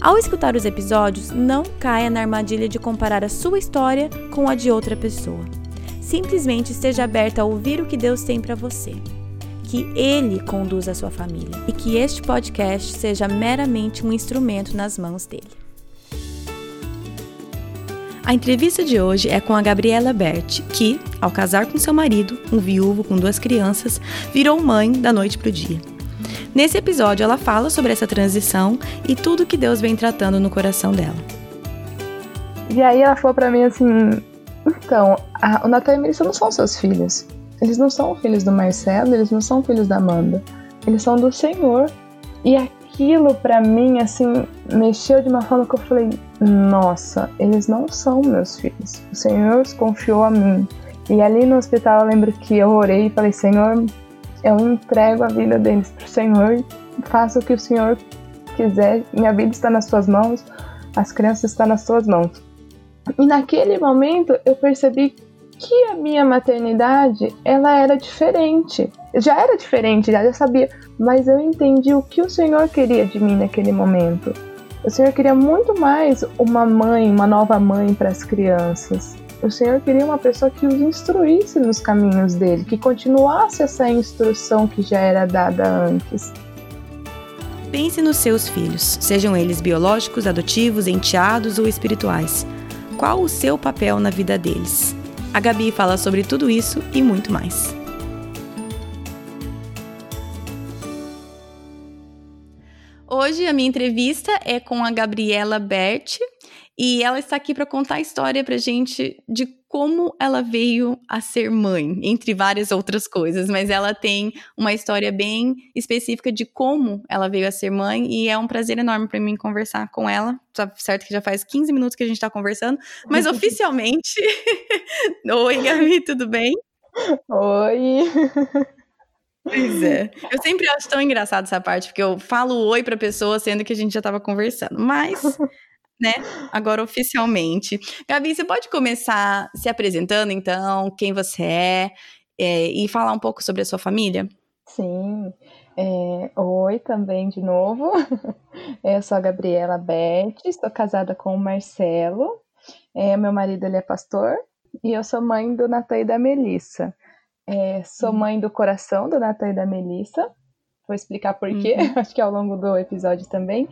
Ao escutar os episódios, não caia na armadilha de comparar a sua história com a de outra pessoa. Simplesmente esteja aberta a ouvir o que Deus tem para você. Que Ele conduza a sua família e que este podcast seja meramente um instrumento nas mãos dele. A entrevista de hoje é com a Gabriela Berti, que, ao casar com seu marido, um viúvo com duas crianças, virou mãe da noite para o dia. Nesse episódio, ela fala sobre essa transição e tudo que Deus vem tratando no coração dela. E aí ela falou para mim assim: então, a, o Natan e a Melissa não são seus filhos. Eles não são filhos do Marcelo, eles não são filhos da Amanda. Eles são do Senhor. E aquilo para mim, assim, mexeu de uma forma que eu falei: nossa, eles não são meus filhos. O Senhor os confiou a mim. E ali no hospital eu lembro que eu orei e falei: Senhor, eu entrego a vida deles para o Senhor, faça o que o Senhor quiser. Minha vida está nas suas mãos, as crianças estão nas suas mãos. E naquele momento eu percebi que a minha maternidade ela era diferente. Já era diferente, já, já sabia, mas eu entendi o que o Senhor queria de mim naquele momento. O Senhor queria muito mais uma mãe, uma nova mãe para as crianças. O Senhor queria uma pessoa que os instruísse nos caminhos dele, que continuasse essa instrução que já era dada antes. Pense nos seus filhos, sejam eles biológicos, adotivos, enteados ou espirituais. Qual o seu papel na vida deles? A Gabi fala sobre tudo isso e muito mais. Hoje a minha entrevista é com a Gabriela Berti, e ela está aqui para contar a história para gente de como ela veio a ser mãe, entre várias outras coisas, mas ela tem uma história bem específica de como ela veio a ser mãe e é um prazer enorme para mim conversar com ela. Tá certo que já faz 15 minutos que a gente está conversando, mas oficialmente. Oi, Gabi, tudo bem? Oi. Pois é. Eu sempre acho tão engraçado essa parte, porque eu falo oi pra pessoa sendo que a gente já estava conversando. Mas né? Agora oficialmente. Gabi, você pode começar se apresentando, então, quem você é, é e falar um pouco sobre a sua família? Sim. É, oi também de novo. Eu sou a Gabriela Beth, estou casada com o Marcelo. É, meu marido ele é pastor e eu sou mãe do Natan e da Melissa. É, sou uhum. mãe do coração do Natan e da Melissa. Vou explicar por quê, uhum. acho que ao longo do episódio também.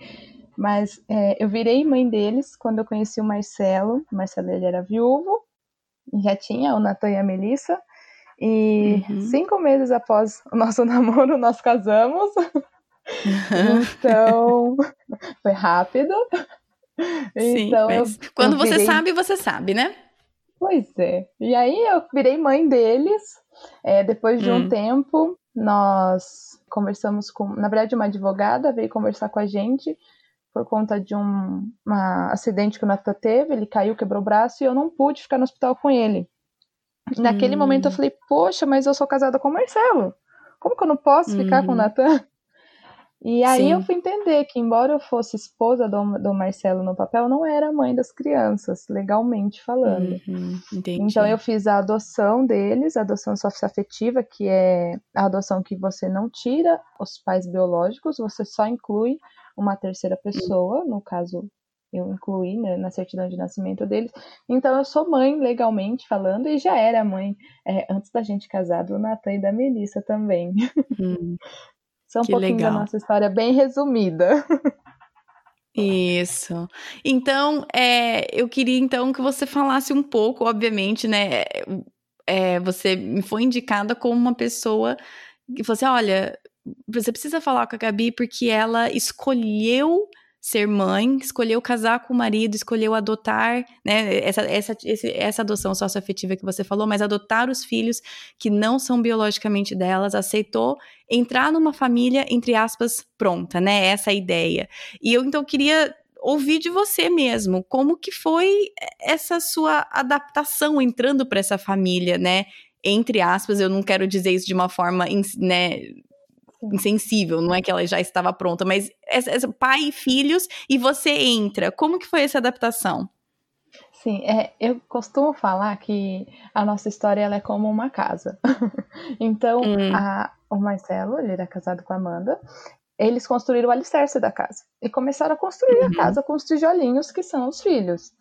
Mas é, eu virei mãe deles quando eu conheci o Marcelo. O Marcelo ele era viúvo, já tinha o Natan e a Melissa. E uhum. cinco meses após o nosso namoro, nós casamos. então, foi rápido. Sim, então, eu, quando eu virei... você sabe, você sabe, né? Pois é. E aí eu virei mãe deles. É, depois de hum. um tempo, nós conversamos com. Na verdade, uma advogada veio conversar com a gente por conta de um acidente que o Natan teve, ele caiu, quebrou o braço e eu não pude ficar no hospital com ele. Naquele hum. momento eu falei, poxa, mas eu sou casada com o Marcelo. Como que eu não posso hum. ficar com o uhum. Natan? E aí Sim. eu fui entender que, embora eu fosse esposa do, do Marcelo no papel, eu não era mãe das crianças, legalmente falando. Uhum, então eu fiz a adoção deles, a adoção socioafetiva, que é a adoção que você não tira os pais biológicos, você só inclui uma terceira pessoa, no caso eu incluí né, na certidão de nascimento deles. Então eu sou mãe legalmente falando e já era mãe é, antes da gente casar do Natan e da Melissa também. Hum, São um pouquinho legal. da nossa história bem resumida. Isso. Então, é, eu queria então que você falasse um pouco, obviamente, né? É, você me foi indicada como uma pessoa que você, olha, você precisa falar com a Gabi porque ela escolheu ser mãe, escolheu casar com o marido, escolheu adotar, né, essa, essa, essa adoção socioafetiva que você falou, mas adotar os filhos que não são biologicamente delas, aceitou entrar numa família, entre aspas, pronta, né, essa é ideia. E eu, então, queria ouvir de você mesmo, como que foi essa sua adaptação entrando para essa família, né? Entre aspas, eu não quero dizer isso de uma forma, né, insensível, não é que ela já estava pronta, mas essa, essa, pai e filhos e você entra. Como que foi essa adaptação? Sim, é, eu costumo falar que a nossa história ela é como uma casa. então, hum. a, o Marcelo, ele era casado com a Amanda, eles construíram o alicerce da casa e começaram a construir uhum. a casa com os tijolinhos que são os filhos.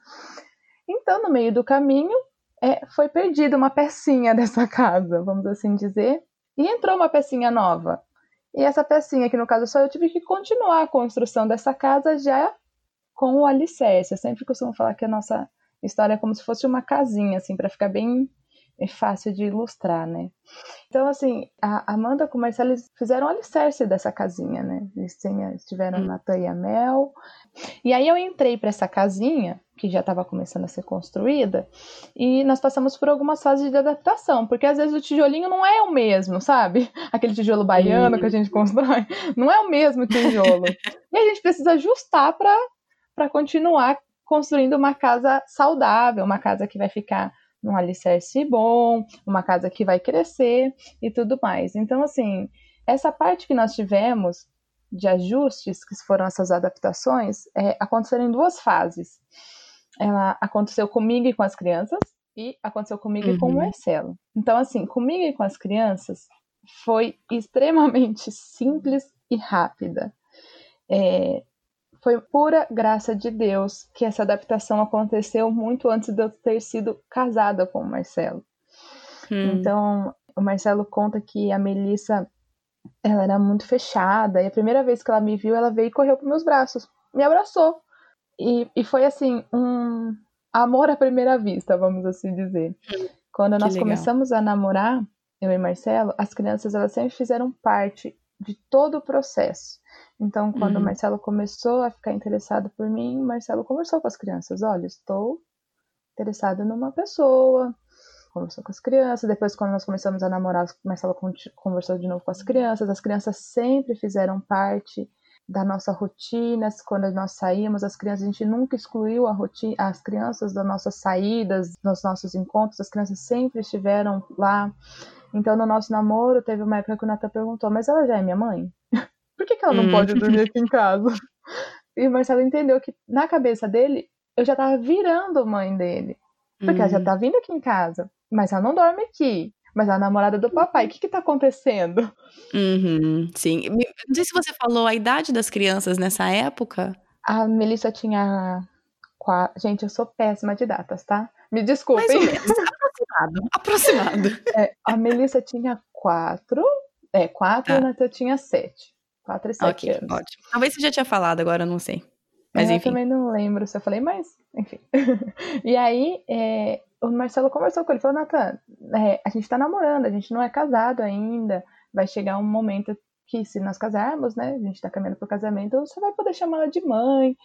Então, no meio do caminho, é, foi perdida uma pecinha dessa casa, vamos assim dizer, e entrou uma pecinha nova. E essa pecinha, que no caso só eu tive que continuar a construção dessa casa já com o alicerce. Eu sempre costumo falar que a nossa história é como se fosse uma casinha, assim, para ficar bem é fácil de ilustrar, né? Então, assim, a Amanda com o Marcelo eles fizeram o alicerce dessa casinha, né? Eles tiveram hum. Natan e a Mel. E aí eu entrei para essa casinha, que já estava começando a ser construída, e nós passamos por algumas fases de adaptação, porque às vezes o tijolinho não é o mesmo, sabe? Aquele tijolo baiano hum. que a gente constrói, não é o mesmo tijolo. e a gente precisa ajustar para continuar construindo uma casa saudável, uma casa que vai ficar um alicerce bom, uma casa que vai crescer e tudo mais. Então, assim, essa parte que nós tivemos de ajustes, que foram essas adaptações, é, aconteceram em duas fases. Ela aconteceu comigo e com as crianças, e aconteceu comigo uhum. e com o uhum. Marcelo. Então, assim, comigo e com as crianças foi extremamente simples e rápida. É, foi pura graça de Deus que essa adaptação aconteceu muito antes de eu ter sido casada com o Marcelo. Hum. Então, o Marcelo conta que a Melissa ela era muito fechada e a primeira vez que ela me viu, ela veio e correu para meus braços, me abraçou. E, e foi assim, um amor à primeira vista, vamos assim dizer. Hum. Quando nós legal. começamos a namorar, eu e Marcelo, as crianças elas sempre fizeram parte de todo o processo. Então, quando uhum. o Marcelo começou a ficar interessado por mim, o Marcelo conversou com as crianças: olha, estou interessado numa pessoa. Conversou com as crianças. Depois, quando nós começamos a namorar, o Marcelo conversou de novo com as crianças. As crianças sempre fizeram parte da nossa rotina. Quando nós saímos, as crianças, a gente nunca excluiu a rotina, as crianças das nossas saídas, dos nossos encontros. As crianças sempre estiveram lá. Então, no nosso namoro, teve uma época que o Natan perguntou: Mas ela já é minha mãe? Por que, que ela não hum. pode dormir aqui em casa? E o Marcelo entendeu que, na cabeça dele, eu já tava virando mãe dele. Porque ela já tá vindo aqui em casa. Mas ela não dorme aqui. Mas a namorada do papai, o que que tá acontecendo? Uhum, sim. Não sei se você falou a idade das crianças nessa época. A Melissa tinha. Quatro... Gente, eu sou péssima de datas, tá? Me desculpem. Aproximado. Aproximado. É, a Melissa tinha quatro. É, quatro tá. e o Natan tinha sete. Quatro e sete okay, anos. Ótimo. Talvez você já tinha falado, agora eu não sei. Mas é, enfim. Eu também não lembro se eu falei, mas enfim. e aí, é, o Marcelo conversou com ele, falou, Natan, é, a gente tá namorando, a gente não é casado ainda, vai chegar um momento que se nós casarmos, né, a gente tá caminhando pro casamento, você vai poder chamar ela de mãe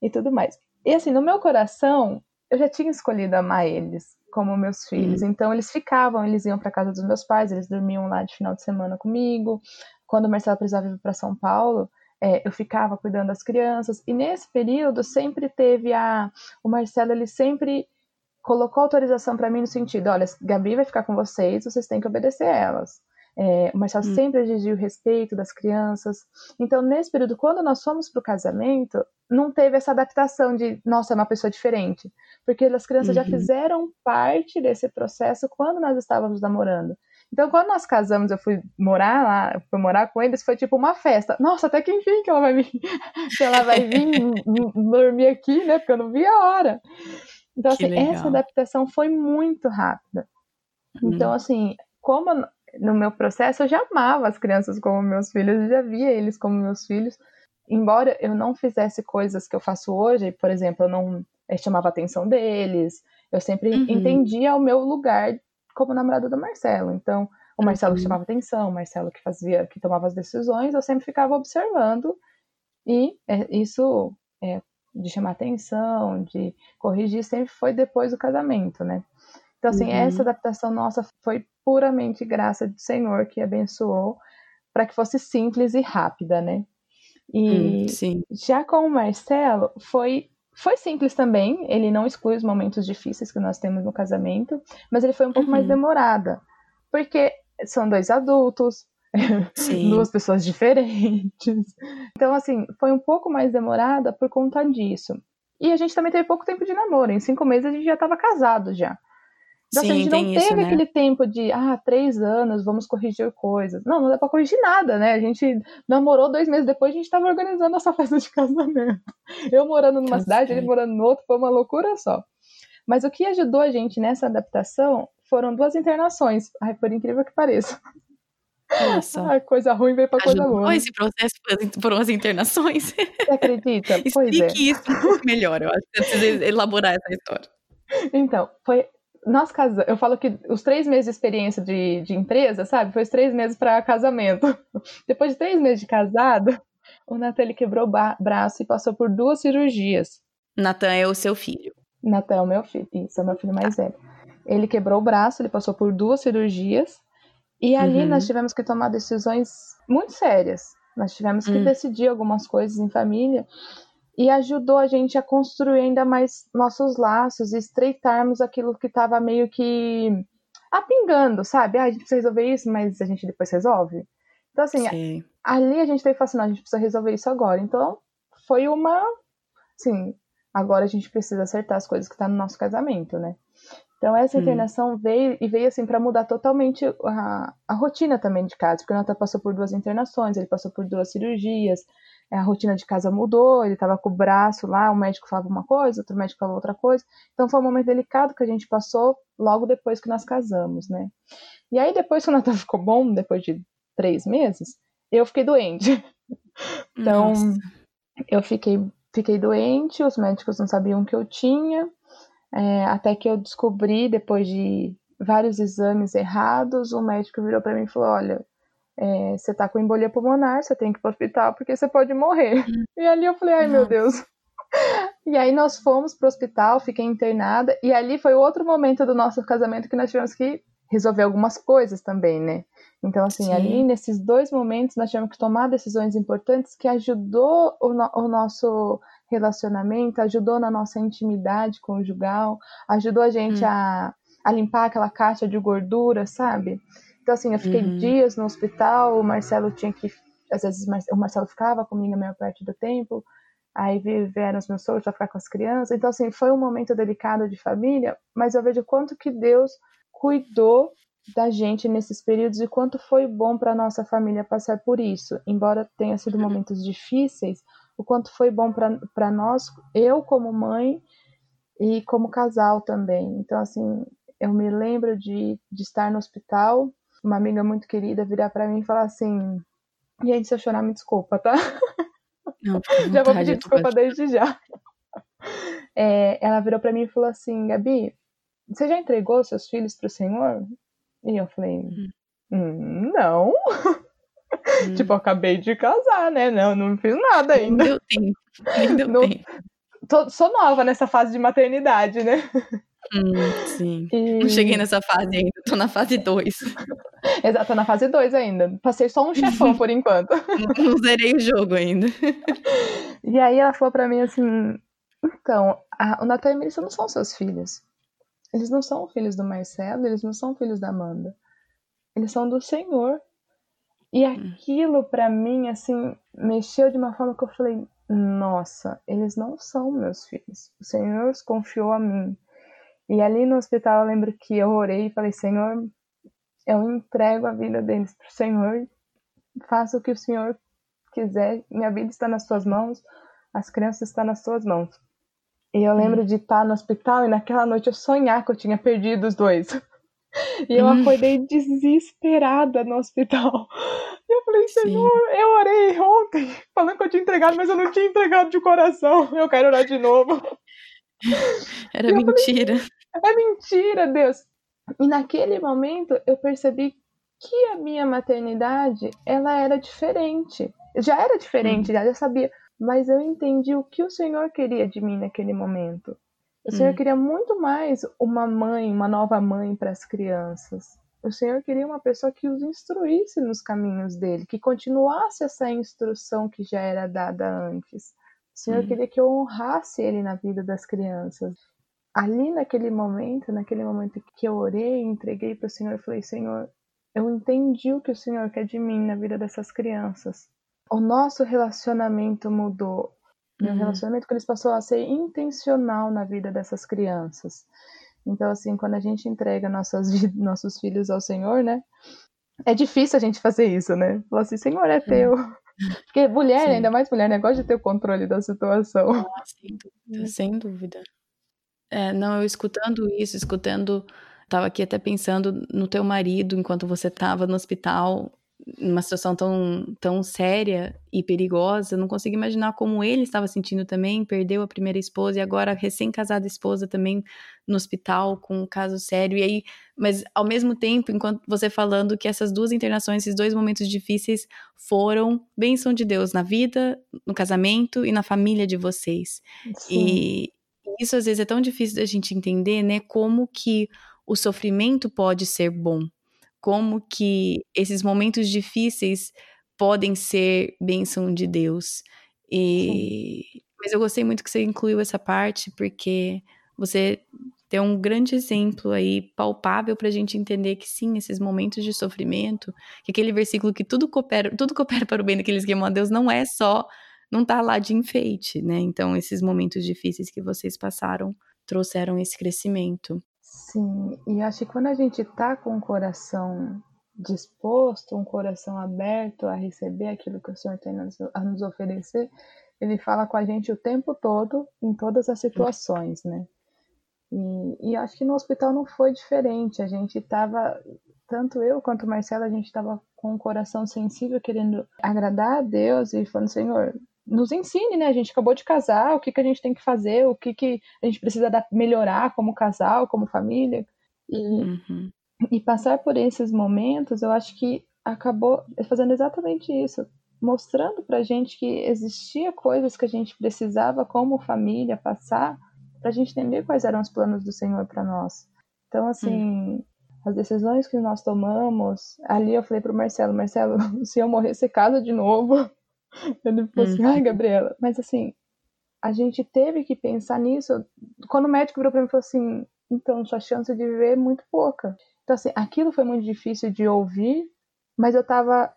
e tudo mais. E assim, no meu coração, eu já tinha escolhido amar eles como meus filhos. Então eles ficavam, eles iam para casa dos meus pais, eles dormiam lá de final de semana comigo. Quando o Marcelo precisava ir para São Paulo, é, eu ficava cuidando das crianças. E nesse período sempre teve a, o Marcelo ele sempre colocou autorização para mim no sentido, olha, Gabi vai ficar com vocês, vocês têm que obedecer a elas. É, o Marcelo hum. sempre exigiu o respeito das crianças. Então, nesse período, quando nós fomos para o casamento, não teve essa adaptação de, nossa, é uma pessoa diferente. Porque as crianças uhum. já fizeram parte desse processo quando nós estávamos namorando. Então, quando nós casamos, eu fui morar lá, fui morar com eles, foi tipo uma festa. Nossa, até que enfim que ela vai vir, que ela vai vir dormir aqui, né? Porque eu não vi a hora. Então, que assim, legal. essa adaptação foi muito rápida. Uhum. Então, assim, como no meu processo eu já amava as crianças como meus filhos, eu já via eles como meus filhos. Embora eu não fizesse coisas que eu faço hoje, por exemplo, eu não eu chamava a atenção deles, eu sempre uhum. entendia o meu lugar como namorada do Marcelo. Então, o Marcelo uhum. chamava atenção, o Marcelo que fazia, que tomava as decisões, eu sempre ficava observando e é, isso é, de chamar atenção, de corrigir, sempre foi depois do casamento, né? Então, assim, uhum. essa adaptação nossa foi puramente graça do Senhor que abençoou para que fosse simples e rápida, né? E hum, já com o Marcelo, foi foi simples também, ele não exclui os momentos difíceis que nós temos no casamento, mas ele foi um pouco uhum. mais demorada, porque são dois adultos, duas pessoas diferentes. Então, assim, foi um pouco mais demorada por conta disso. E a gente também teve pouco tempo de namoro, em cinco meses a gente já estava casado já. Então, Sim, a gente não teve isso, né? aquele tempo de, ah, três anos, vamos corrigir coisas. Não, não dá pra corrigir nada, né? A gente namorou dois meses depois, a gente tava organizando nossa festa de casamento. Eu morando numa tá cidade, ele morando no outro, foi uma loucura só. Mas o que ajudou a gente nessa adaptação foram duas internações. Ai, por incrível que pareça. Nossa. Ai, coisa ruim veio pra coisa boa. esse processo foram as internações. Você acredita? pois Explique é. isso um pouco melhor. Eu acho que eu preciso elaborar essa história. Então, foi nós casamos, eu falo que os três meses de experiência de, de empresa, sabe, foi os três meses para casamento. Depois de três meses de casado, o Natan ele quebrou o braço e passou por duas cirurgias. Natan é o seu filho. Natan é o meu filho, isso é o meu filho mais velho. Ele quebrou o braço, ele passou por duas cirurgias e ali uhum. nós tivemos que tomar decisões muito sérias. Nós tivemos que uhum. decidir algumas coisas em família e ajudou a gente a construir ainda mais nossos laços e estreitarmos aquilo que estava meio que apingando, sabe? Ah, a gente precisa resolver isso, mas a gente depois resolve. Então, assim, Sim. ali a gente teve que assim, não, a gente precisa resolver isso agora. Então, foi uma. Assim, agora a gente precisa acertar as coisas que tá no nosso casamento, né? Então, essa hum. internação hum. veio e veio, assim, para mudar totalmente a, a rotina também de casa, porque o Natan passou por duas internações, ele passou por duas cirurgias, é, a rotina de casa mudou, ele estava com o braço lá, o médico falava uma coisa, outro médico falava outra coisa. Então foi um momento delicado que a gente passou logo depois que nós casamos, né? E aí depois que o Natal ficou bom, depois de três meses, eu fiquei doente. Então Nossa. eu fiquei, fiquei doente, os médicos não sabiam o que eu tinha, é, até que eu descobri, depois de vários exames errados, o médico virou para mim e falou: Olha, é, você tá com embolia pulmonar, você tem que ir pro hospital porque você pode morrer. Uhum. E ali eu falei, ai meu Deus. E aí nós fomos pro hospital, fiquei internada, e ali foi outro momento do nosso casamento que nós tivemos que resolver algumas coisas também, né? Então, assim, Sim. ali nesses dois momentos nós tivemos que tomar decisões importantes que ajudou o, no o nosso relacionamento, ajudou na nossa intimidade conjugal, ajudou a gente hum. a, a limpar aquela caixa de gordura, sabe? Então, assim, eu fiquei uhum. dias no hospital, o Marcelo tinha que. Às vezes o Marcelo ficava comigo a maior parte do tempo, aí vieram os meus sogros para ficar com as crianças. Então, assim, foi um momento delicado de família, mas eu vejo quanto que Deus cuidou da gente nesses períodos e quanto foi bom para nossa família passar por isso. Embora tenha sido momentos difíceis, o quanto foi bom para nós, eu como mãe e como casal também. Então, assim, eu me lembro de, de estar no hospital uma amiga muito querida virar para mim e falar assim: gente, se eu chorar, me desculpa, tá? Não, já vou pedir desculpa desde já. É, ela virou para mim e falou assim: Gabi, você já entregou seus filhos pro Senhor? E eu falei: hum, hum não. Hum. tipo, acabei de casar, né? Não, não fiz nada ainda. Nem deu tempo. Nem deu não, tempo. Tô, sou nova nessa fase de maternidade, né? Hum, sim. E... Não cheguei nessa fase ainda, tô na fase 2. Exato, tô na fase 2 ainda. Passei só um chefão por enquanto. Não, não zerei o jogo ainda. E aí ela falou pra mim assim: então, a, o Natan e a Melissa não são seus filhos. Eles não são filhos do Marcelo, eles não são filhos da Amanda. Eles são do Senhor. E hum. aquilo para mim, assim, mexeu de uma forma que eu falei: nossa, eles não são meus filhos. O Senhor os confiou a mim. E ali no hospital eu lembro que eu orei e falei: Senhor, eu entrego a vida deles para o Senhor, faça o que o Senhor quiser, minha vida está nas suas mãos, as crianças estão nas suas mãos. E eu lembro hum. de estar no hospital e naquela noite eu sonhar que eu tinha perdido os dois. E eu hum. acordei desesperada no hospital. E eu falei, Senhor, Sim. eu orei ontem, falando que eu tinha entregado, mas eu não tinha entregado de coração. Eu quero orar de novo. Era mentira. Falei, é mentira, Deus. E naquele momento eu percebi que a minha maternidade ela era diferente. Já era diferente, uhum. já, já sabia, mas eu entendi o que o Senhor queria de mim naquele momento. O Senhor uhum. queria muito mais uma mãe, uma nova mãe para as crianças. O Senhor queria uma pessoa que os instruísse nos caminhos dele, que continuasse essa instrução que já era dada antes. O Senhor hum. queria que eu honrasse ele na vida das crianças. Ali naquele momento, naquele momento que eu orei, entreguei para o Senhor, falei: Senhor, eu entendi o que o Senhor quer de mim na vida dessas crianças. O nosso relacionamento mudou. Meu uhum. relacionamento com eles passou a ser intencional na vida dessas crianças. Então, assim, quando a gente entrega nossas, nossos filhos ao Senhor, né? É difícil a gente fazer isso, né? Falar assim, Senhor, é teu. Porque mulher, Sim. ainda mais mulher, negócio né, de ter o controle da situação. Ah, sem dúvida, sem dúvida. É, não, eu escutando isso, escutando Tava aqui até pensando no teu marido enquanto você estava no hospital, numa situação tão, tão séria e perigosa. Não consigo imaginar como ele estava sentindo também. Perdeu a primeira esposa e agora recém-casada esposa também no hospital com um caso sério. E aí, mas ao mesmo tempo, enquanto você falando que essas duas internações, esses dois momentos difíceis foram bênção de Deus na vida, no casamento e na família de vocês. Sim. E isso às vezes é tão difícil da gente entender, né? Como que o sofrimento pode ser bom, como que esses momentos difíceis podem ser bênção de Deus. E mas eu gostei muito que você incluiu essa parte porque você tem um grande exemplo aí palpável para a gente entender que sim, esses momentos de sofrimento, que aquele versículo que tudo coopera, tudo coopera para o bem daqueles que amam a Deus não é só não tá lá de enfeite, né? Então esses momentos difíceis que vocês passaram trouxeram esse crescimento. Sim, e acho que quando a gente tá com o coração disposto, um coração aberto a receber aquilo que o Senhor tem a nos oferecer, ele fala com a gente o tempo todo, em todas as situações, né? E, e acho que no hospital não foi diferente. A gente estava, tanto eu quanto o Marcelo, a gente estava com o coração sensível, querendo agradar a Deus e falando, Senhor, nos ensine, né? A gente acabou de casar, o que, que a gente tem que fazer, o que, que a gente precisa melhorar como casal, como família. E, uhum. e passar por esses momentos, eu acho que acabou fazendo exatamente isso, mostrando pra gente que existia coisas que a gente precisava como família passar pra gente entender quais eram os planos do Senhor para nós. Então, assim, uhum. as decisões que nós tomamos, ali eu falei pro Marcelo, Marcelo, se eu morrer, você casa de novo. Ele falou assim, ai, uhum. Gabriela, mas assim, a gente teve que pensar nisso. Quando o médico virou pra mim e falou assim, então sua chance de viver é muito pouca. Então, assim, aquilo foi muito difícil de ouvir, mas eu tava.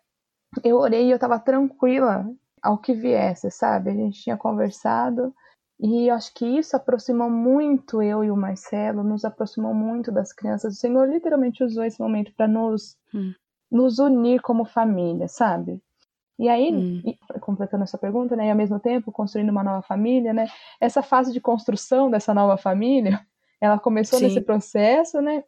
Eu orei e eu tava tranquila ao que viesse, sabe? A gente tinha conversado e eu acho que isso aproximou muito eu e o Marcelo, nos aproximou muito das crianças. O Senhor literalmente usou esse momento para nos, hum. nos unir como família, sabe? E aí, hum. completando essa pergunta, né, e ao mesmo tempo construindo uma nova família, né, essa fase de construção dessa nova família, ela começou Sim. nesse processo, né,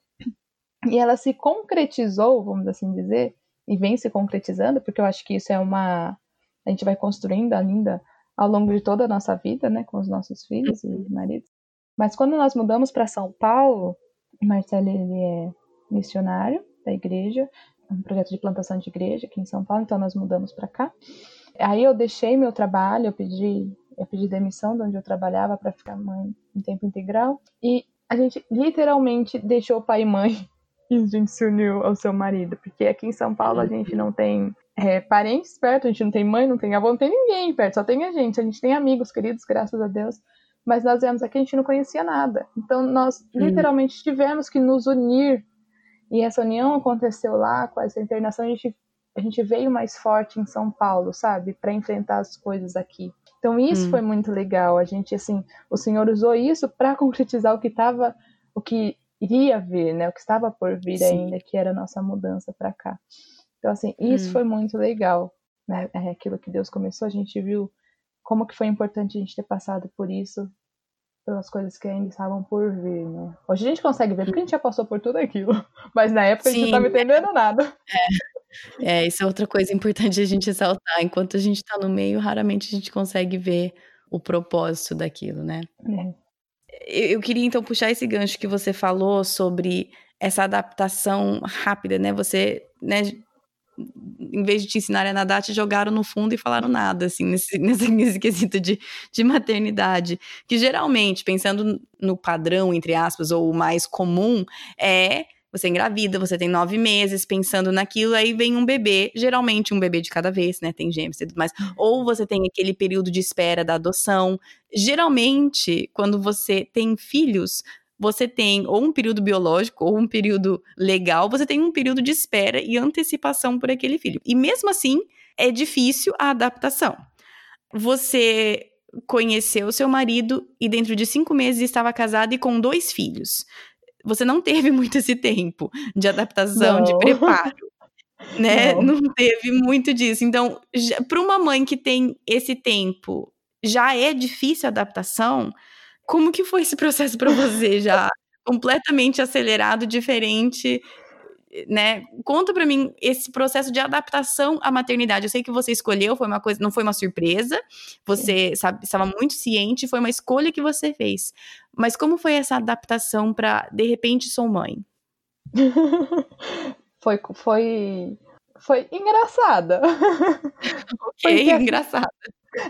e ela se concretizou, vamos assim dizer, e vem se concretizando, porque eu acho que isso é uma, a gente vai construindo ainda ao longo de toda a nossa vida, né, com os nossos filhos e uhum. maridos. Mas quando nós mudamos para São Paulo, Marcelo ele é missionário da igreja, um projeto de plantação de igreja aqui em São Paulo, então nós mudamos para cá. Aí eu deixei meu trabalho, eu pedi, eu pedi demissão de onde eu trabalhava para ficar mãe em tempo integral e a gente literalmente deixou pai e mãe e a gente se uniu ao seu marido, porque aqui em São Paulo a gente não tem é, parentes perto, a gente não tem mãe, não tem avô, não tem ninguém perto, só tem a gente. A gente tem amigos queridos, graças a Deus, mas nós viemos aqui a gente não conhecia nada. Então nós literalmente tivemos que nos unir e essa união aconteceu lá, com essa internação, a gente, a gente veio mais forte em São Paulo, sabe? Para enfrentar as coisas aqui. Então isso hum. foi muito legal. A gente, assim, o Senhor usou isso para concretizar o que estava, o que iria vir, né? O que estava por vir Sim. ainda, que era a nossa mudança para cá. Então, assim, isso hum. foi muito legal. Né? É aquilo que Deus começou, a gente viu como que foi importante a gente ter passado por isso pelas coisas que ainda estavam por vir, né? Hoje a gente consegue ver porque a gente já passou por tudo aquilo, mas na época Sim, a gente não estava entendendo nada. É. é, isso é outra coisa importante a gente ressaltar. Enquanto a gente está no meio, raramente a gente consegue ver o propósito daquilo, né? É. Eu, eu queria então puxar esse gancho que você falou sobre essa adaptação rápida, né? Você, né, em vez de te ensinarem a nadar, te jogaram no fundo e falaram nada, assim, nesse, nesse, nesse quesito de, de maternidade. Que geralmente, pensando no padrão, entre aspas, ou o mais comum, é você engravida, você tem nove meses pensando naquilo, aí vem um bebê, geralmente um bebê de cada vez, né? Tem gêmeos e tudo mais. Ou você tem aquele período de espera da adoção. Geralmente, quando você tem filhos, você tem ou um período biológico ou um período legal, você tem um período de espera e antecipação por aquele filho. E mesmo assim, é difícil a adaptação. Você conheceu seu marido e dentro de cinco meses estava casada e com dois filhos. Você não teve muito esse tempo de adaptação, não. de preparo. Né? Não. não teve muito disso. Então, para uma mãe que tem esse tempo, já é difícil a adaptação. Como que foi esse processo para você já completamente acelerado, diferente né? Conta para mim esse processo de adaptação à maternidade. Eu sei que você escolheu, foi uma coisa, não foi uma surpresa. Você sabe, estava muito ciente, foi uma escolha que você fez. Mas como foi essa adaptação para de repente sou mãe? foi foi foi engraçada. ok, porque, engraçada.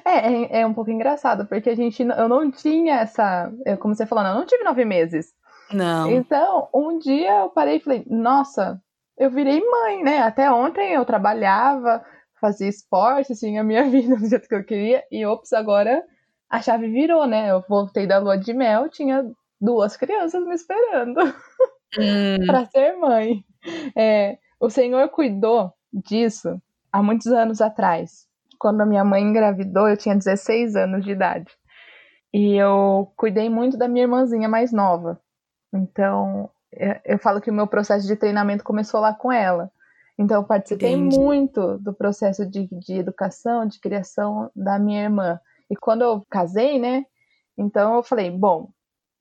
É, é, é, um pouco engraçado, porque a gente, eu não tinha essa, como você falou, eu não tive nove meses. Não. Então, um dia eu parei e falei, nossa, eu virei mãe, né? Até ontem eu trabalhava, fazia esporte, tinha a minha vida do jeito que eu queria, e ops, agora a chave virou, né? Eu voltei da lua de mel, tinha duas crianças me esperando hum. para ser mãe. É, o Senhor cuidou disso há muitos anos atrás. Quando a minha mãe engravidou, eu tinha 16 anos de idade. E eu cuidei muito da minha irmãzinha mais nova. Então, é, eu falo que o meu processo de treinamento começou lá com ela. Então, eu participei Entendi. muito do processo de, de educação, de criação da minha irmã. E quando eu casei, né? Então, eu falei: bom,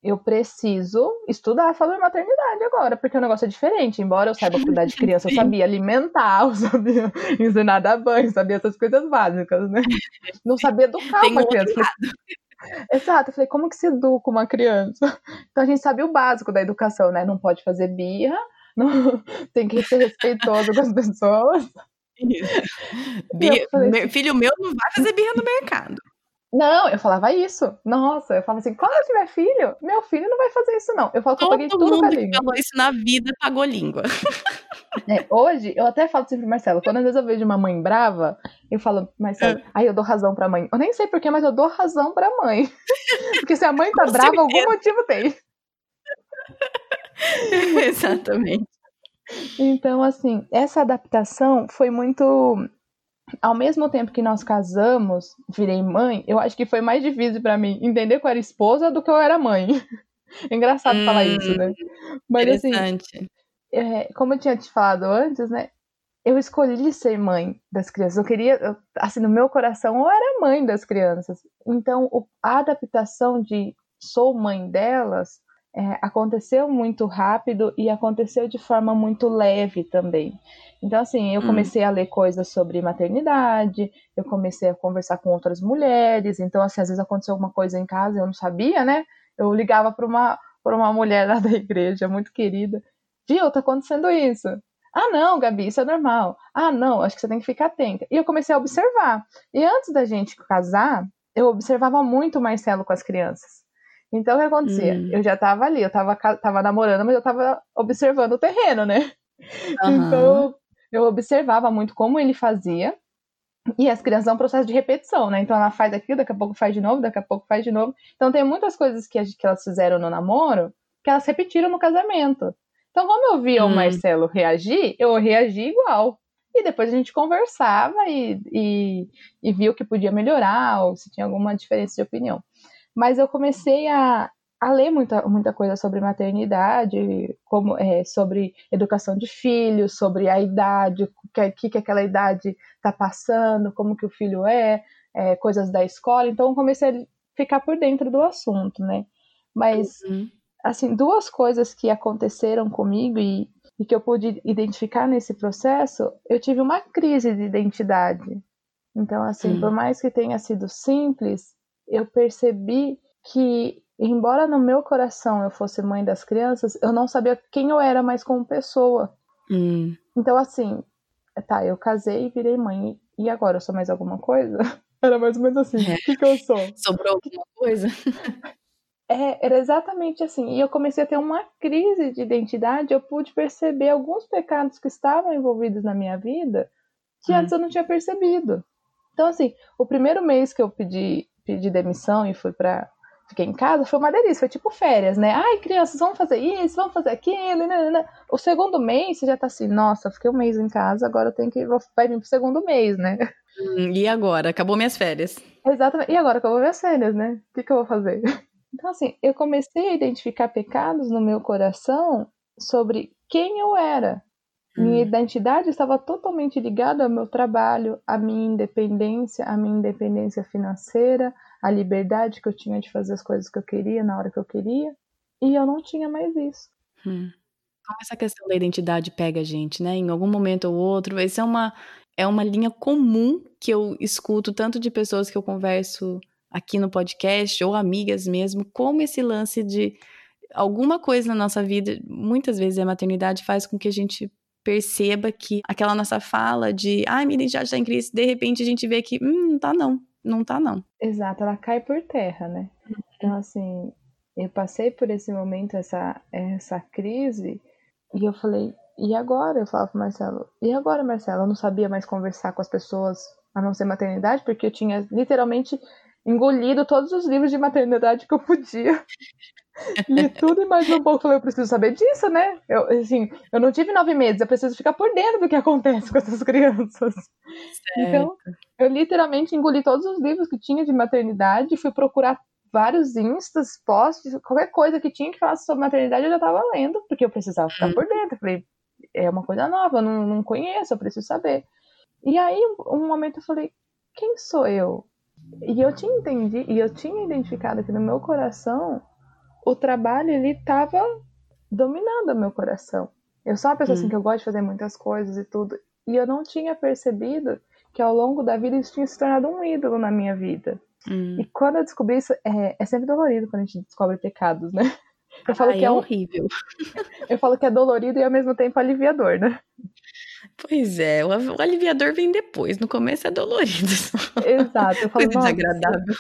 eu preciso estudar sobre maternidade agora, porque o negócio é diferente. Embora eu saiba cuidar de criança, eu sabia alimentar, eu sabia ensinar a dar banho, sabia essas coisas básicas, né? Não sabia educar Tem uma criança. Exato, eu falei, como que se educa uma criança? Então a gente sabe o básico da educação, né? Não pode fazer birra, não, tem que ser respeitoso com as pessoas. Birra, falei, filho meu não vai fazer birra no mercado. Não, eu falava isso. Nossa, eu falava assim, quando eu tiver filho, meu filho não vai fazer isso, não. Eu falo que Todo eu paguei tudo mundo que falou isso na vida pagou língua. É, hoje, eu até falo sempre, Marcelo, quando às vezes eu vejo uma mãe brava, eu falo, Marcelo, é. aí eu dou razão pra mãe. Eu nem sei porquê, mas eu dou razão pra mãe. Porque se a mãe tá brava, certeza. algum motivo tem. Exatamente. Então, assim, essa adaptação foi muito ao mesmo tempo que nós casamos, virei mãe, eu acho que foi mais difícil para mim entender que eu era esposa do que eu era mãe. É engraçado hum, falar isso, né? Mas assim, é, como eu tinha te falado antes, né? Eu escolhi ser mãe das crianças. Eu queria, assim, no meu coração, eu era mãe das crianças. Então, a adaptação de sou mãe delas é, aconteceu muito rápido e aconteceu de forma muito leve também. Então, assim, eu hum. comecei hum. a ler coisas sobre maternidade, eu comecei a conversar com outras mulheres. Então, assim, às vezes aconteceu alguma coisa em casa, eu não sabia, né? Eu ligava para uma, uma mulher lá da igreja, muito querida. Viu, tá acontecendo isso. Ah, não, Gabi, isso é normal. Ah, não, acho que você tem que ficar atenta. E eu comecei a observar. E antes da gente casar, eu observava muito o Marcelo com as crianças. Então, o que acontecia? Hum. Eu já tava ali, eu tava, tava namorando, mas eu tava observando o terreno, né? Uhum. Então, eu observava muito como ele fazia. E as crianças é um processo de repetição, né? Então, ela faz aquilo, daqui a pouco faz de novo, daqui a pouco faz de novo. Então, tem muitas coisas que, que elas fizeram no namoro que elas repetiram no casamento. Então, como eu via hum. o Marcelo reagir, eu reagi igual. E depois a gente conversava e, e, e viu que podia melhorar ou se tinha alguma diferença de opinião. Mas eu comecei a, a ler muita, muita coisa sobre maternidade, como é, sobre educação de filhos, sobre a idade, o que, que, que aquela idade está passando, como que o filho é, é, coisas da escola. Então eu comecei a ficar por dentro do assunto, né? Mas, uhum. assim, duas coisas que aconteceram comigo e, e que eu pude identificar nesse processo, eu tive uma crise de identidade. Então, assim, uhum. por mais que tenha sido simples, eu percebi que, embora no meu coração eu fosse mãe das crianças, eu não sabia quem eu era mais como pessoa. Hum. Então, assim, tá, eu casei e virei mãe. E agora, eu sou mais alguma coisa? Era mais ou menos assim. É. O que, que eu sou? Sobrou alguma coisa? É, era exatamente assim. E eu comecei a ter uma crise de identidade. Eu pude perceber alguns pecados que estavam envolvidos na minha vida que hum. antes eu não tinha percebido. Então, assim, o primeiro mês que eu pedi, pedi demissão e fui para fiquei em casa, foi uma delícia, foi tipo férias, né? Ai, crianças, vamos fazer isso, vamos fazer aquilo, né. O segundo mês, você já tá assim, nossa, fiquei um mês em casa, agora eu tenho que, vai vir pro segundo mês, né? Hum, e agora? Acabou minhas férias. Exatamente, e agora acabou minhas férias, né? O que, que eu vou fazer? Então, assim, eu comecei a identificar pecados no meu coração sobre quem eu era. Minha hum. identidade estava totalmente ligada ao meu trabalho, à minha independência, à minha independência financeira, à liberdade que eu tinha de fazer as coisas que eu queria na hora que eu queria. E eu não tinha mais isso. Hum. Como essa questão da identidade pega a gente, né? Em algum momento ou outro. Essa é uma, é uma linha comum que eu escuto tanto de pessoas que eu converso aqui no podcast ou amigas mesmo, como esse lance de alguma coisa na nossa vida, muitas vezes a maternidade faz com que a gente perceba que aquela nossa fala de ai, ah, minha identidade está em crise, de repente a gente vê que hum, não tá não, não tá não. Exato, ela cai por terra, né? Então assim, eu passei por esse momento, essa, essa crise, e eu falei, e agora? Eu falava pro Marcelo, e agora, Marcelo? Eu não sabia mais conversar com as pessoas a não ser maternidade, porque eu tinha literalmente engolido todos os livros de maternidade que eu podia. Li tudo e mais um pouco. Falei, eu preciso saber disso, né? Eu, assim, eu não tive nove meses, eu preciso ficar por dentro do que acontece com essas crianças. Certo. Então, eu literalmente engoli todos os livros que tinha de maternidade, fui procurar vários instas, posts, qualquer coisa que tinha que falar sobre maternidade eu já estava lendo, porque eu precisava ficar por dentro. falei, é uma coisa nova, eu não, não conheço, eu preciso saber. E aí, um momento eu falei, quem sou eu? E eu tinha entendido, e eu tinha identificado que no meu coração o trabalho ele estava dominando o meu coração. Eu sou uma pessoa assim, hum. assim que eu gosto de fazer muitas coisas e tudo, e eu não tinha percebido que ao longo da vida isso tinha se tornado um ídolo na minha vida. Hum. E quando eu descobri isso, é, é, sempre dolorido quando a gente descobre pecados, né? Eu falo Ai, que é, é horrível. Eu falo que é dolorido e ao mesmo tempo aliviador, né? Pois é, o, aliviador vem depois, no começo é dolorido. Exato, eu falo, Coisa desagradável.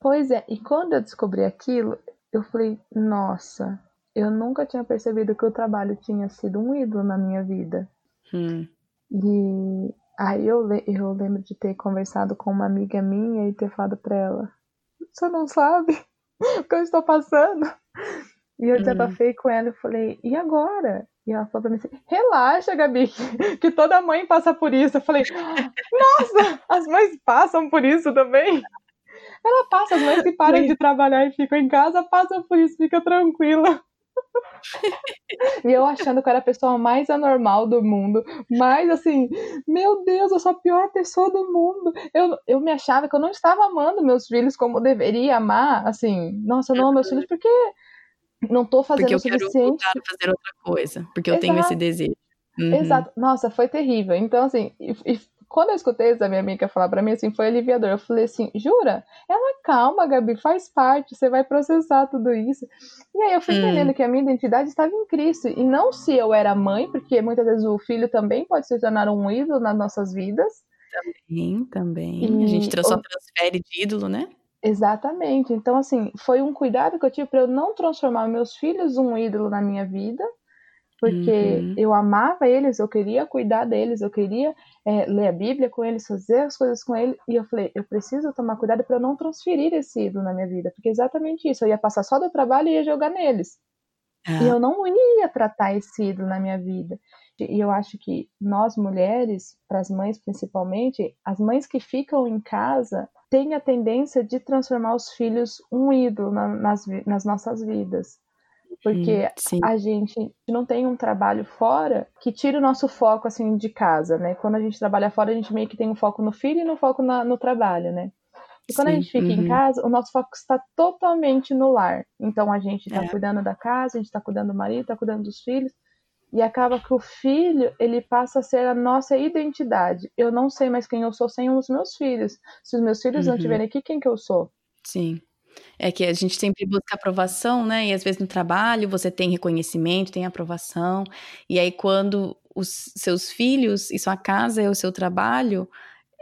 Pois é, e quando eu descobri aquilo, eu falei, nossa, eu nunca tinha percebido que o trabalho tinha sido um ídolo na minha vida. Hum. E aí eu, eu lembro de ter conversado com uma amiga minha e ter falado pra ela, você não sabe o que eu estou passando? E eu desabafei hum. com ela e falei, e agora? E ela falou pra mim assim: relaxa, Gabi, que toda mãe passa por isso. Eu falei: nossa, as mães passam por isso também. Ela passa, as mães que param de trabalhar e ficam em casa passam por isso, fica tranquila. e eu achando que eu era a pessoa mais anormal do mundo, mais assim, meu Deus, eu sou a pior pessoa do mundo. Eu, eu me achava que eu não estava amando meus filhos como deveria amar, assim, nossa, eu não amo meus filhos porque não tô fazendo porque eu o suficiente. Quero voltar a fazer outra coisa, porque eu tenho esse desejo. Uhum. Exato. Nossa, foi terrível. Então, assim, e, e, quando eu escutei isso da minha amiga falar para mim, assim, foi aliviador. Eu falei assim, jura? Ela, calma, Gabi, faz parte, você vai processar tudo isso. E aí eu fui hum. entendendo que a minha identidade estava em Cristo. E não se eu era mãe, porque muitas vezes o filho também pode se tornar um ídolo nas nossas vidas. Também, também. E... A gente só transfere de ídolo, né? Exatamente. Então, assim, foi um cuidado que eu tive para eu não transformar meus filhos um ídolo na minha vida, porque uhum. eu amava eles, eu queria cuidar deles, eu queria é, ler a Bíblia com eles, fazer as coisas com eles, e eu falei, eu preciso tomar cuidado para não transferir esse ídolo na minha vida, porque é exatamente isso, eu ia passar só do trabalho e ia jogar neles. E eu não ia tratar esse ídolo na minha vida. E eu acho que nós mulheres, para as mães principalmente, as mães que ficam em casa têm a tendência de transformar os filhos um ídolo na, nas, nas nossas vidas. Porque hum, a gente não tem um trabalho fora que tira o nosso foco assim de casa, né? Quando a gente trabalha fora, a gente meio que tem um foco no filho e no foco na, no trabalho, né? E quando Sim, a gente fica uhum. em casa, o nosso foco está totalmente no lar. Então a gente está é. cuidando da casa, a gente está cuidando do marido, está cuidando dos filhos. E acaba que o filho, ele passa a ser a nossa identidade. Eu não sei mais quem eu sou sem os meus filhos. Se os meus filhos uhum. não estiverem aqui, quem que eu sou? Sim. É que a gente sempre busca aprovação, né? E às vezes no trabalho você tem reconhecimento, tem aprovação. E aí quando os seus filhos e sua casa é o seu trabalho,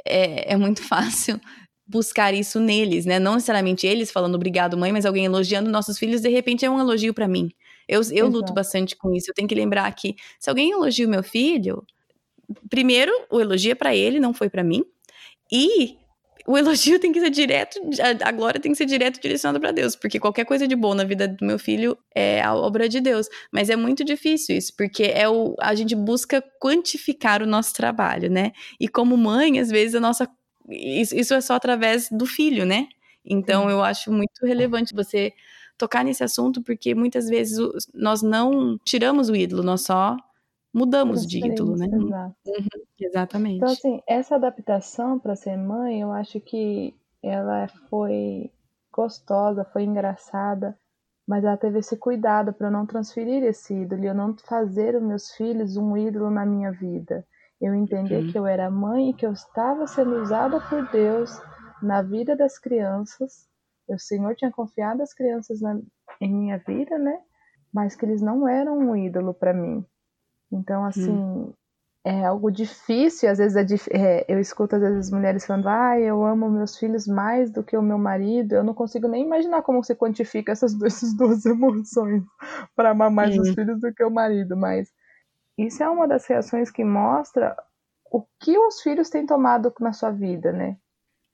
é, é muito fácil buscar isso neles, né? Não necessariamente eles falando obrigado, mãe, mas alguém elogiando nossos filhos, de repente é um elogio para mim. Eu, eu luto bastante com isso. Eu tenho que lembrar que se alguém elogia o meu filho, primeiro o elogio é para ele, não foi para mim. E o elogio tem que ser direto, a glória tem que ser direto direcionada para Deus, porque qualquer coisa de bom na vida do meu filho é a obra de Deus. Mas é muito difícil isso, porque é o, a gente busca quantificar o nosso trabalho, né? E como mãe, às vezes a nossa. Isso, isso é só através do filho, né? Então eu acho muito relevante você tocar nesse assunto, porque muitas vezes nós não tiramos o ídolo, nós só mudamos de ídolo, né? Exato. Uhum, exatamente. Então, assim, essa adaptação para ser mãe, eu acho que ela foi gostosa, foi engraçada, mas ela teve esse cuidado para eu não transferir esse ídolo, eu não fazer os meus filhos um ídolo na minha vida. Eu entender uhum. que eu era mãe e que eu estava sendo usada por Deus na vida das crianças. O Senhor tinha confiado as crianças na, em minha vida, né? Mas que eles não eram um ídolo para mim. Então, assim, hum. é algo difícil. Às vezes é, é, eu escuto às vezes mulheres falando, ah, eu amo meus filhos mais do que o meu marido. Eu não consigo nem imaginar como se quantifica essas, essas duas emoções para amar mais hum. os filhos do que o marido. Mas isso é uma das reações que mostra o que os filhos têm tomado na sua vida, né?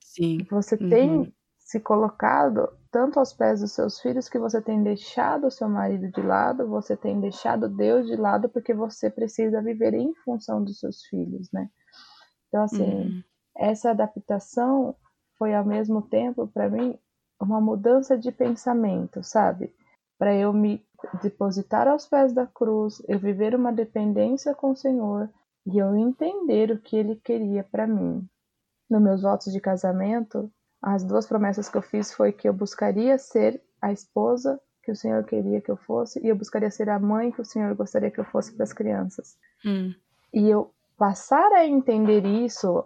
Sim. Você uhum. tem se colocado tanto aos pés dos seus filhos que você tem deixado o seu marido de lado, você tem deixado Deus de lado porque você precisa viver em função dos seus filhos, né? Então, assim, uhum. essa adaptação foi ao mesmo tempo, para mim, uma mudança de pensamento, sabe? Para eu me depositar aos pés da cruz, eu viver uma dependência com o Senhor e eu entender o que Ele queria para mim. Nos meus votos de casamento, as duas promessas que eu fiz foi que eu buscaria ser a esposa que o Senhor queria que eu fosse e eu buscaria ser a mãe que o Senhor gostaria que eu fosse para as crianças. Hum. E eu passar a entender isso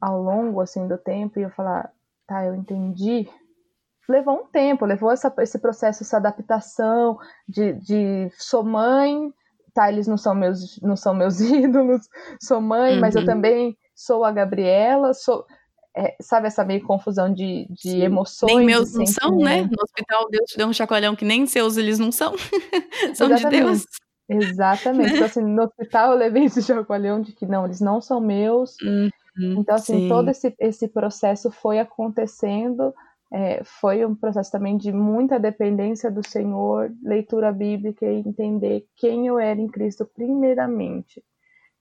ao longo assim do tempo e eu falar, tá, eu entendi. Levou um tempo, levou essa, esse processo, essa adaptação de, de sou mãe, tá, eles não são meus, não são meus ídolos, sou mãe, uhum. mas eu uhum. também sou a Gabriela, sou é, sabe essa meio confusão de, de emoções. Nem meus não são, né? No hospital Deus te deu um chacoalhão que nem seus eles não são. são Exatamente. de Deus. Exatamente. Então, assim, no hospital eu levei esse chacoalhão de que não, eles não são meus. Uhum, então, assim, sim. todo esse, esse processo foi acontecendo. É, foi um processo também de muita dependência do Senhor, leitura bíblica e entender quem eu era em Cristo primeiramente.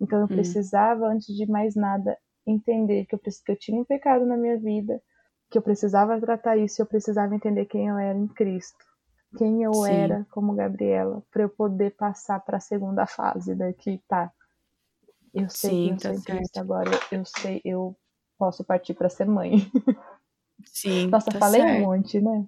Então eu hum. precisava, antes de mais nada, entender que eu, que eu tinha um pecado na minha vida, que eu precisava tratar isso, eu precisava entender quem eu era em Cristo, quem eu Sim. era como Gabriela, para eu poder passar para a segunda fase daqui, tá? Eu sei Sim, que eu tá sou em Cristo agora, eu sei, eu posso partir para ser mãe. Sim. Nossa, tá falei certo. um monte, né?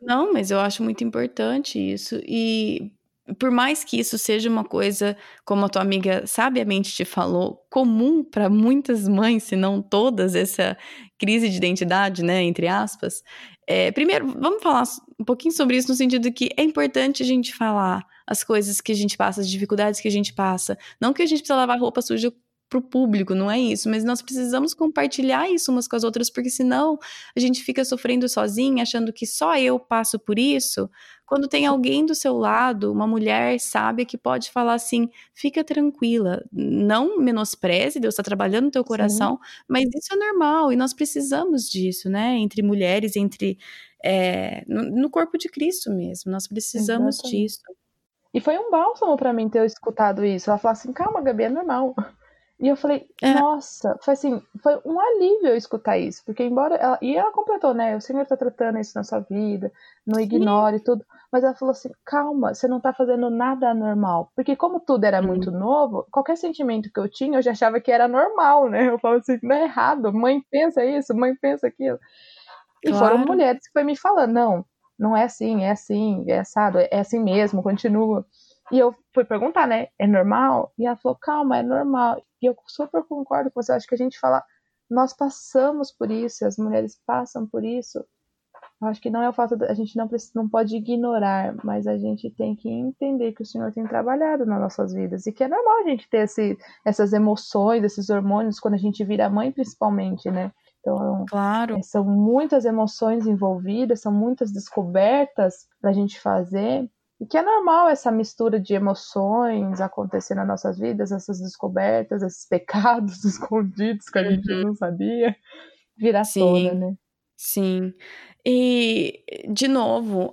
Não, mas eu acho muito importante isso. E por mais que isso seja uma coisa, como a tua amiga sabiamente te falou, comum para muitas mães, se não todas, essa crise de identidade, né, entre aspas. É, primeiro, vamos falar um pouquinho sobre isso no sentido que é importante a gente falar as coisas que a gente passa, as dificuldades que a gente passa. Não que a gente precisa lavar roupa suja para o público, não é isso, mas nós precisamos compartilhar isso umas com as outras, porque senão a gente fica sofrendo sozinha, achando que só eu passo por isso, quando tem alguém do seu lado, uma mulher sábia que pode falar assim: fica tranquila, não menospreze, Deus está trabalhando no teu coração, Sim. mas isso é normal e nós precisamos disso, né? Entre mulheres, entre. É, no, no, corpo de Cristo mesmo, nós precisamos Exatamente. disso. E foi um bálsamo para mim ter escutado isso. Ela falou assim: calma, Gabi, é normal. E eu falei, é. nossa, foi assim, foi um alívio eu escutar isso, porque embora ela, e ela completou, né, o Senhor tá tratando isso na sua vida, não ignore Sim. tudo, mas ela falou assim, calma, você não tá fazendo nada anormal, porque como tudo era muito novo, qualquer sentimento que eu tinha, eu já achava que era normal, né, eu falo assim, não é errado, mãe pensa isso, mãe pensa aquilo, e claro. foram mulheres que foi me falando, não, não é assim, é assim, é assado, é assim mesmo, continua, e eu fui perguntar, né? É normal? E ela falou, calma, é normal. E eu super concordo com você. Acho que a gente fala, nós passamos por isso, as mulheres passam por isso. Eu acho que não é o fato de a gente não, precisa, não pode ignorar, mas a gente tem que entender que o Senhor tem trabalhado nas nossas vidas e que é normal a gente ter esse, essas emoções, esses hormônios quando a gente vira mãe, principalmente, né? Então, claro. São muitas emoções envolvidas, são muitas descobertas para a gente fazer. E que é normal essa mistura de emoções acontecer nas nossas vidas, essas descobertas, esses pecados escondidos que a gente uhum. não sabia, virar Sim. tona, né? Sim. E, de novo,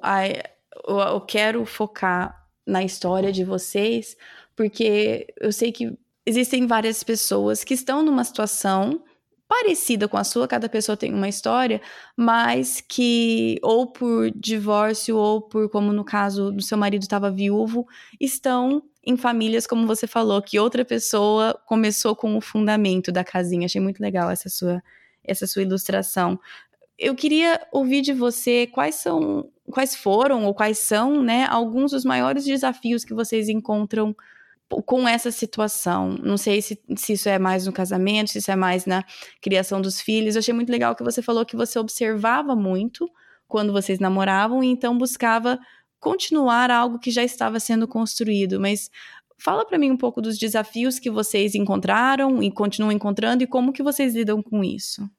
eu quero focar na história de vocês, porque eu sei que existem várias pessoas que estão numa situação parecida com a sua, cada pessoa tem uma história, mas que ou por divórcio ou por como no caso do seu marido estava viúvo, estão em famílias como você falou, que outra pessoa começou com o fundamento da casinha. Achei muito legal essa sua essa sua ilustração. Eu queria ouvir de você quais são, quais foram ou quais são, né, alguns dos maiores desafios que vocês encontram com essa situação. Não sei se, se isso é mais no casamento, se isso é mais na criação dos filhos. Eu achei muito legal que você falou que você observava muito quando vocês namoravam e então buscava continuar algo que já estava sendo construído. Mas fala para mim um pouco dos desafios que vocês encontraram e continuam encontrando e como que vocês lidam com isso.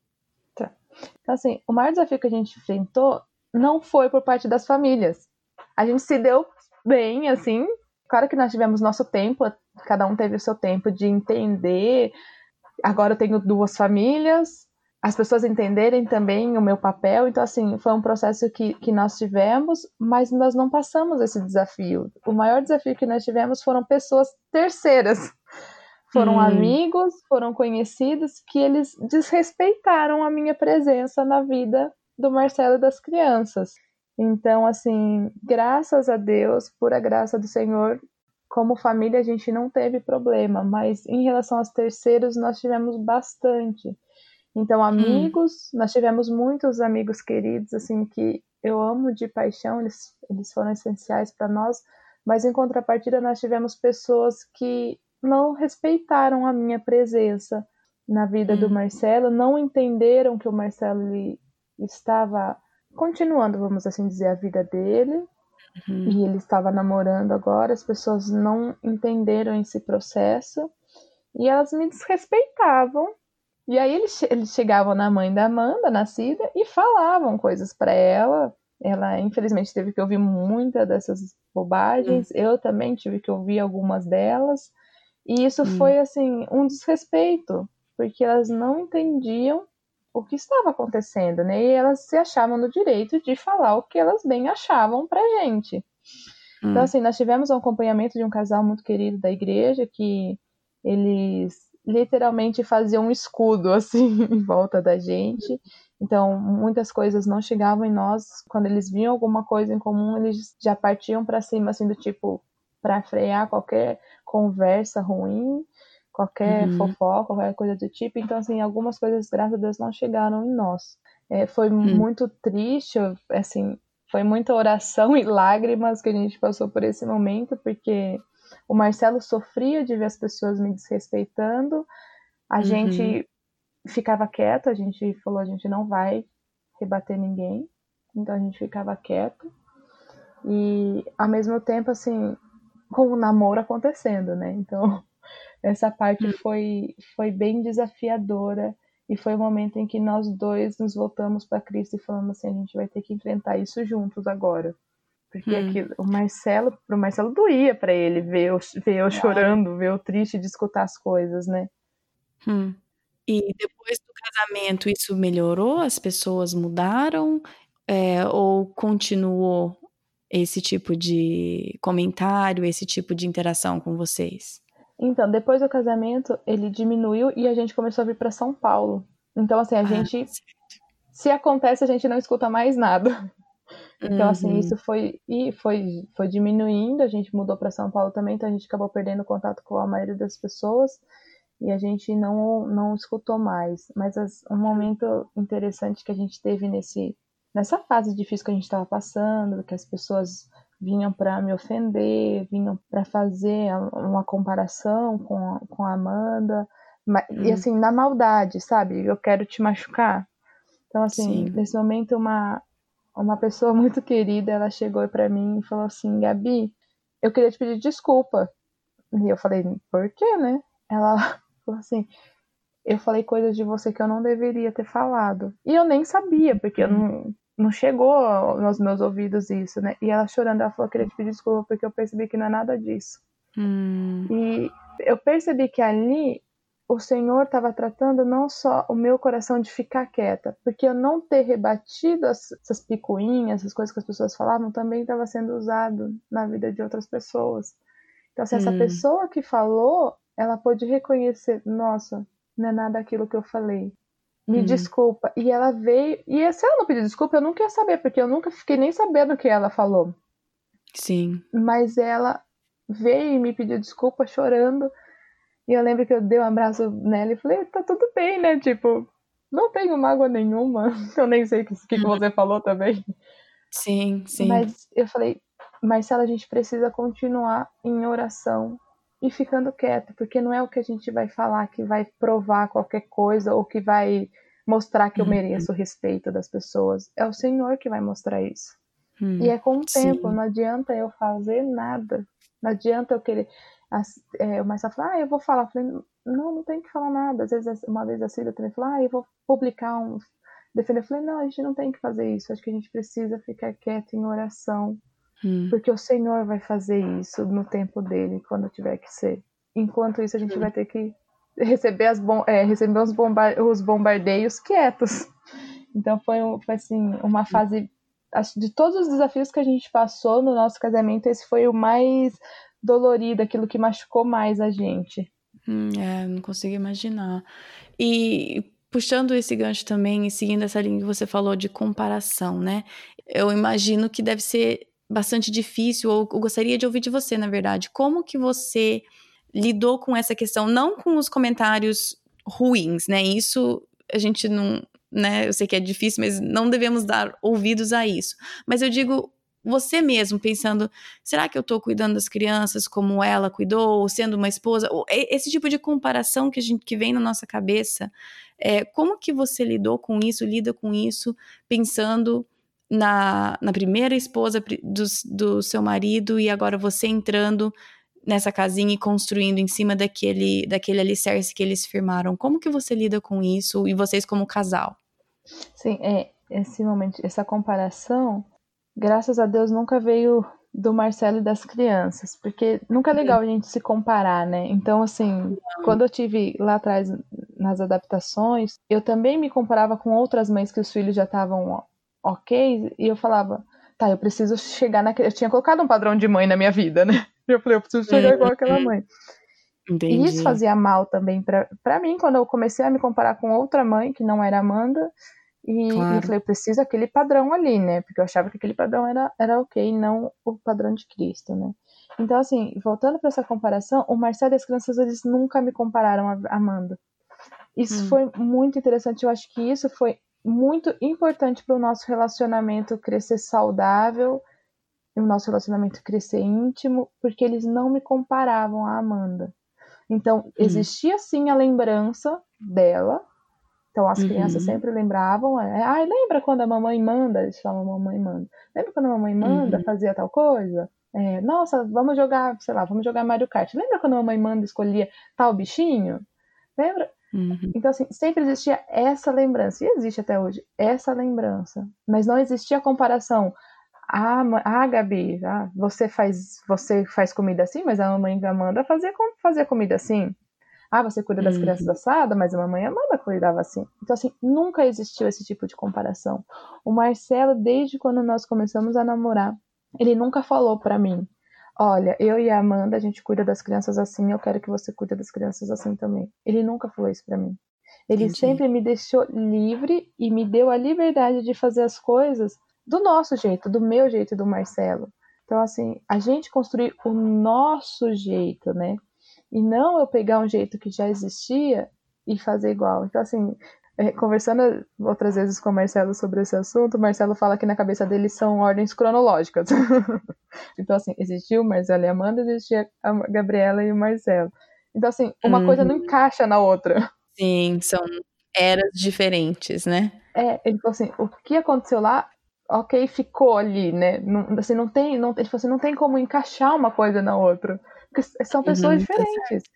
Tá. Então, assim, o maior desafio que a gente enfrentou não foi por parte das famílias. A gente se deu bem, assim, Claro que nós tivemos nosso tempo, cada um teve o seu tempo de entender. Agora eu tenho duas famílias, as pessoas entenderem também o meu papel. Então, assim, foi um processo que, que nós tivemos, mas nós não passamos esse desafio. O maior desafio que nós tivemos foram pessoas terceiras. Foram hum. amigos, foram conhecidos que eles desrespeitaram a minha presença na vida do Marcelo e das crianças. Então, assim, graças a Deus, por a graça do Senhor, como família a gente não teve problema, mas em relação aos terceiros nós tivemos bastante. Então, hum. amigos, hum. nós tivemos muitos amigos queridos, assim, que eu amo de paixão, eles, eles foram essenciais para nós, mas em contrapartida nós tivemos pessoas que não respeitaram a minha presença na vida hum. do Marcelo, não entenderam que o Marcelo estava continuando, vamos assim dizer, a vida dele. Uhum. E ele estava namorando agora, as pessoas não entenderam esse processo e elas me desrespeitavam. E aí eles, eles chegavam na mãe da Amanda, nascida, e falavam coisas para ela. Ela, infelizmente, teve que ouvir muitas dessas bobagens. Uhum. Eu também tive que ouvir algumas delas. E isso uhum. foi, assim, um desrespeito, porque elas não entendiam o que estava acontecendo, né? E elas se achavam no direito de falar o que elas bem achavam pra gente. Então, hum. Então, assim, nós tivemos um acompanhamento de um casal muito querido da igreja que eles literalmente faziam um escudo, assim, em volta da gente. Então, muitas coisas não chegavam em nós. Quando eles viam alguma coisa em comum, eles já partiam para cima, assim, do tipo, para frear qualquer conversa ruim qualquer uhum. fofoca, qualquer coisa do tipo. Então, assim, algumas coisas, graças a Deus, não chegaram em nós. É, foi uhum. muito triste, assim, foi muita oração e lágrimas que a gente passou por esse momento, porque o Marcelo sofria de ver as pessoas me desrespeitando, a uhum. gente ficava quieto, a gente falou, a gente não vai rebater ninguém, então a gente ficava quieto. E ao mesmo tempo, assim, com o namoro acontecendo, né? Então essa parte hum. foi, foi bem desafiadora e foi o momento em que nós dois nos voltamos para Cristo e falamos assim, a gente vai ter que enfrentar isso juntos agora. Porque hum. aquilo, o Marcelo, pro Marcelo doía para ele ver eu, ver eu chorando, ver eu triste de escutar as coisas, né? Hum. E depois do casamento, isso melhorou? As pessoas mudaram? É, ou continuou esse tipo de comentário, esse tipo de interação com vocês? Então, depois do casamento, ele diminuiu e a gente começou a vir para São Paulo. Então, assim, a ah, gente. Se acontece, a gente não escuta mais nada. Então, assim, uhum. assim, isso foi. E foi, foi diminuindo, a gente mudou para São Paulo também, então a gente acabou perdendo contato com a maioria das pessoas e a gente não, não escutou mais. Mas as, um momento interessante que a gente teve nesse, nessa fase difícil que a gente estava passando, que as pessoas vinham para me ofender, vinham para fazer uma comparação com, a, com a Amanda, e hum. assim, na maldade, sabe? Eu quero te machucar. Então, assim, Sim. nesse momento, uma, uma pessoa muito querida, ela chegou para mim e falou assim, Gabi, eu queria te pedir desculpa. E eu falei, por quê, né? Ela falou assim, eu falei coisas de você que eu não deveria ter falado. E eu nem sabia, porque eu não, não chegou aos meus ouvidos isso, né? E ela chorando, ela falou que queria te pedir desculpa porque eu percebi que não é nada disso. Hum. E eu percebi que ali o Senhor estava tratando não só o meu coração de ficar quieta, porque eu não ter rebatido essas picuinhas, essas coisas que as pessoas falavam, também estava sendo usado na vida de outras pessoas. Então, se essa hum. pessoa que falou, ela pôde reconhecer, nossa, não é nada aquilo que eu falei. Me hum. desculpa. E ela veio. E se ela não pedir desculpa, eu nunca ia saber, porque eu nunca fiquei nem sabendo o que ela falou. Sim. Mas ela veio e me pediu desculpa chorando. E eu lembro que eu dei um abraço nela e falei, tá tudo bem, né? Tipo, não tenho mágoa nenhuma. Eu nem sei o que, que, você falou também. Sim, sim. Mas eu falei, Marcela, a gente precisa continuar em oração e ficando quieto, porque não é o que a gente vai falar que vai provar qualquer coisa ou que vai mostrar que eu uhum. mereço o respeito das pessoas. É o Senhor que vai mostrar isso. Hum, e é com o tempo, sim. não adianta eu fazer nada. Não adianta eu querer. É, o Marcelo fala, ah, eu vou falar. Eu falei, não, não tem que falar nada. Às vezes, uma vez a Cida também falou, ah, eu vou publicar um. Defender. Eu falei, não, a gente não tem que fazer isso. Acho que a gente precisa ficar quieto em oração Hum. Porque o Senhor vai fazer isso no tempo dele, quando tiver que ser. Enquanto isso, a gente vai ter que receber, as bom, é, receber os, bomba os bombardeios quietos. Então foi, foi assim, uma fase. Acho, de todos os desafios que a gente passou no nosso casamento, esse foi o mais dolorido, aquilo que machucou mais a gente. Hum, é, não consigo imaginar. E puxando esse gancho também e seguindo essa linha que você falou de comparação, né? Eu imagino que deve ser bastante difícil, ou gostaria de ouvir de você, na verdade. Como que você lidou com essa questão, não com os comentários ruins, né? Isso a gente não, né? Eu sei que é difícil, mas não devemos dar ouvidos a isso. Mas eu digo você mesmo pensando, será que eu estou cuidando das crianças como ela cuidou, ou sendo uma esposa? Esse tipo de comparação que a gente que vem na nossa cabeça, é, como que você lidou com isso, lida com isso, pensando na, na primeira esposa do, do seu marido e agora você entrando nessa casinha e construindo em cima daquele, daquele alicerce que eles firmaram. Como que você lida com isso e vocês como casal? Sim, é, esse momento, essa comparação, graças a Deus nunca veio do Marcelo e das crianças, porque nunca é legal a gente se comparar, né? Então, assim, quando eu tive lá atrás nas adaptações, eu também me comparava com outras mães que os filhos já estavam ok, e eu falava, tá, eu preciso chegar naquele. Eu tinha colocado um padrão de mãe na minha vida, né? Eu falei, eu preciso chegar igual aquela uhum. mãe. Entendi. E isso fazia mal também para mim, quando eu comecei a me comparar com outra mãe, que não era Amanda, e, claro. eu falei, eu preciso aquele padrão ali, né? Porque eu achava que aquele padrão era, era ok, não o padrão de Cristo, né? Então, assim, voltando para essa comparação, o Marcelo e as crianças, eles nunca me compararam a Amanda. Isso hum. foi muito interessante. Eu acho que isso foi muito importante para o nosso relacionamento crescer saudável e o nosso relacionamento crescer íntimo, porque eles não me comparavam a Amanda. Então, uhum. existia sim a lembrança dela. Então, as uhum. crianças sempre lembravam. É, Ai, lembra quando a mamãe manda? Eles falam mamãe manda. Lembra quando a mamãe manda uhum. fazia tal coisa? É, Nossa, vamos jogar, sei lá, vamos jogar Mario Kart. Lembra quando a mamãe manda escolhia tal bichinho? Lembra? Uhum. Então, assim, sempre existia essa lembrança, e existe até hoje, essa lembrança. Mas não existia comparação. Ah, ah Gabi, ah, você, faz, você faz comida assim, mas a mamãe Amanda fazia, fazia comida assim. Ah, você cuida das uhum. crianças assadas, mas a mamãe Amanda cuidava assim. Então, assim, nunca existiu esse tipo de comparação. O Marcelo, desde quando nós começamos a namorar, ele nunca falou para mim, Olha, eu e a Amanda, a gente cuida das crianças assim, eu quero que você cuide das crianças assim também. Ele nunca falou isso para mim. Ele Entendi. sempre me deixou livre e me deu a liberdade de fazer as coisas do nosso jeito, do meu jeito e do Marcelo. Então, assim, a gente construir o nosso jeito, né? E não eu pegar um jeito que já existia e fazer igual. Então, assim, conversando outras vezes com o Marcelo sobre esse assunto, o Marcelo fala que na cabeça dele são ordens cronológicas. então, assim, existiu o Marcelo e a Amanda, existia a Gabriela e o Marcelo. Então, assim, uma uhum. coisa não encaixa na outra. Sim, são eras diferentes, né? É, ele falou assim, o que aconteceu lá, ok, ficou ali, né? Não, assim, não tem, não, ele falou assim, não tem como encaixar uma coisa na outra. Porque são pessoas uhum, tá diferentes. Tá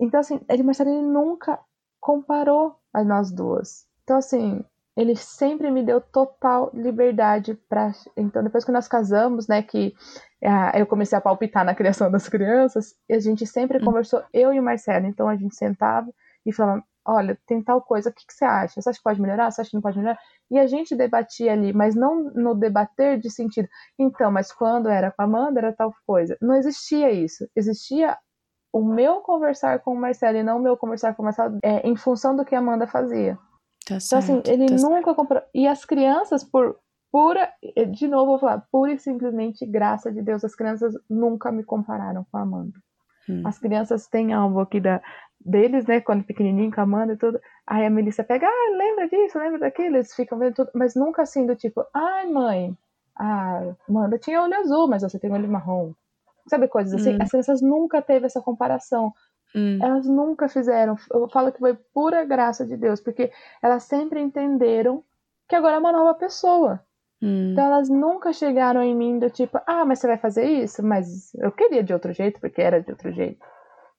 então, assim, ele Marcelo ele nunca comparou a nós duas. Então, assim, ele sempre me deu total liberdade para. Então, depois que nós casamos, né, que uh, eu comecei a palpitar na criação das crianças, a gente sempre hum. conversou, eu e o Marcelo. Então, a gente sentava e falava: olha, tem tal coisa, o que, que você acha? Você acha que pode melhorar? Você acha que não pode melhorar? E a gente debatia ali, mas não no debater de sentido. Então, mas quando era com a Amanda, era tal coisa. Não existia isso. Existia o meu conversar com o Marcelo e não o meu conversar com o Marcelo é, em função do que a Amanda fazia. Tá então, assim, ele tá nunca certo. comprou. E as crianças, por pura. De novo, vou falar, pura e simplesmente graça de Deus, as crianças nunca me compararam com a Amanda. Hum. As crianças têm algo aqui da, deles, né, quando pequenininho, com a Amanda e tudo. Aí a Melissa pega, ah, lembra disso, lembra daquilo, eles ficam vendo tudo, mas nunca assim do tipo, ai mãe, a Amanda tinha olho azul, mas você tem olho marrom. Sabe, coisas assim? Hum. As crianças nunca teve essa comparação. Hum. Elas nunca fizeram. Eu falo que foi pura graça de Deus, porque elas sempre entenderam que agora é uma nova pessoa. Hum. Então elas nunca chegaram em mim do tipo, ah, mas você vai fazer isso? Mas eu queria de outro jeito, porque era de outro jeito.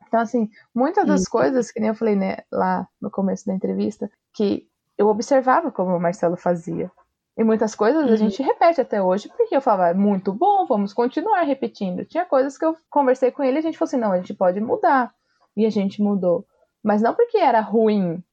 Então, assim, muitas das coisas, que nem eu falei né, lá no começo da entrevista, que eu observava como o Marcelo fazia. E muitas coisas uhum. a gente repete até hoje, porque eu falava, é muito bom, vamos continuar repetindo. Tinha coisas que eu conversei com ele e a gente falou assim, não, a gente pode mudar. E a gente mudou. Mas não porque era ruim.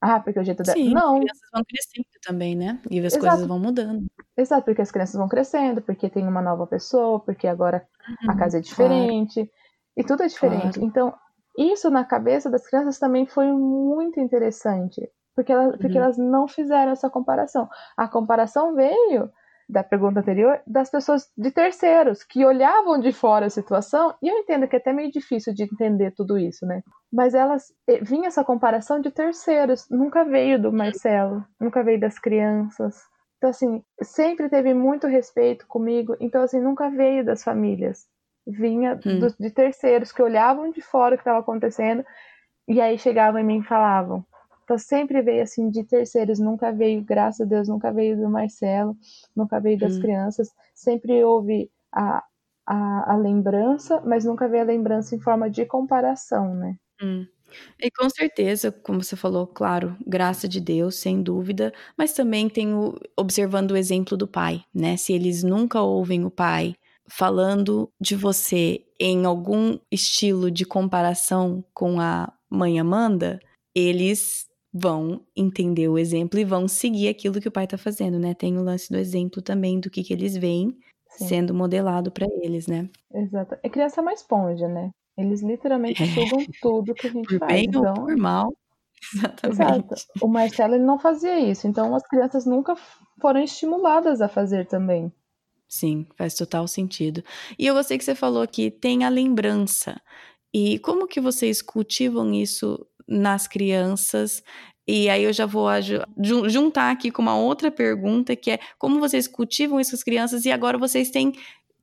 Ah, porque o jeito dela. Não. As crianças vão crescendo também, né? E as Exato. coisas vão mudando. Exato, porque as crianças vão crescendo, porque tem uma nova pessoa, porque agora uhum, a casa é diferente. Claro. E tudo é diferente. Claro. Então, isso na cabeça das crianças também foi muito interessante porque, elas, porque uhum. elas não fizeram essa comparação. A comparação veio da pergunta anterior das pessoas de terceiros que olhavam de fora a situação e eu entendo que é até meio difícil de entender tudo isso, né? Mas elas eh, vinha essa comparação de terceiros, nunca veio do Marcelo, nunca veio das crianças. Então assim, sempre teve muito respeito comigo, então assim, nunca veio das famílias. Vinha hum. do, de terceiros que olhavam de fora o que estava acontecendo e aí chegavam em mim e falavam: então sempre veio assim de terceiros, nunca veio, graças a Deus, nunca veio do Marcelo, nunca veio das hum. crianças. Sempre houve a, a, a, lembrança, mas nunca veio a lembrança em forma de comparação, né? Hum. E com certeza, como você falou, claro, graça de Deus, sem dúvida, mas também tenho observando o exemplo do pai, né? Se eles nunca ouvem o pai falando de você em algum estilo de comparação com a mãe Amanda, eles vão entender o exemplo e vão seguir aquilo que o pai está fazendo, né? Tem o lance do exemplo também do que, que eles veem Sim. sendo modelado para eles, né? Exato. É criança é uma esponja, né? Eles literalmente é. sugam tudo que a gente por faz. Bem então... ou por mal. Exatamente. Exato. O Marcelo ele não fazia isso, então as crianças nunca foram estimuladas a fazer também. Sim, faz total sentido. E eu gostei que você falou que tem a lembrança. E como que vocês cultivam isso nas crianças. E aí eu já vou juntar aqui com uma outra pergunta, que é como vocês cultivam essas crianças e agora vocês têm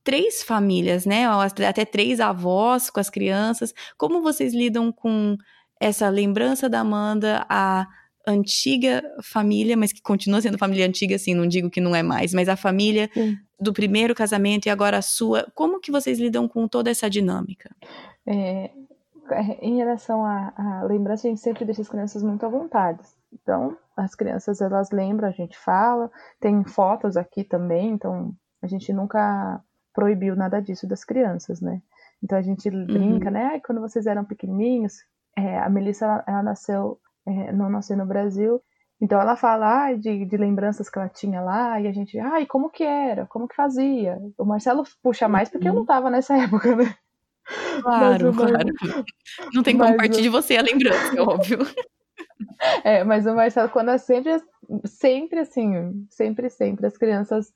três famílias, né? Até três avós com as crianças. Como vocês lidam com essa lembrança da Amanda, a antiga família, mas que continua sendo família antiga, assim, não digo que não é mais, mas a família Sim. do primeiro casamento e agora a sua. Como que vocês lidam com toda essa dinâmica? É, em relação à, lembrança, a gente sempre deixa as crianças muito à vontade. Então, as crianças, elas lembram, a gente fala, tem fotos aqui também, então a gente nunca proibiu nada disso das crianças, né? Então a gente uhum. brinca, né? Ai, quando vocês eram pequenininhos, é, a Melissa, ela, ela nasceu, é, não nasceu no Brasil, então ela fala ai, de, de lembranças que ela tinha lá, e a gente, ai, como que era? Como que fazia? O Marcelo puxa mais porque uhum. eu não tava nessa época, né? Claro, claro. Não tem como partir de você a lembrança, é óbvio. É, mas o Marcelo, quando é sempre, sempre assim, sempre, sempre, as crianças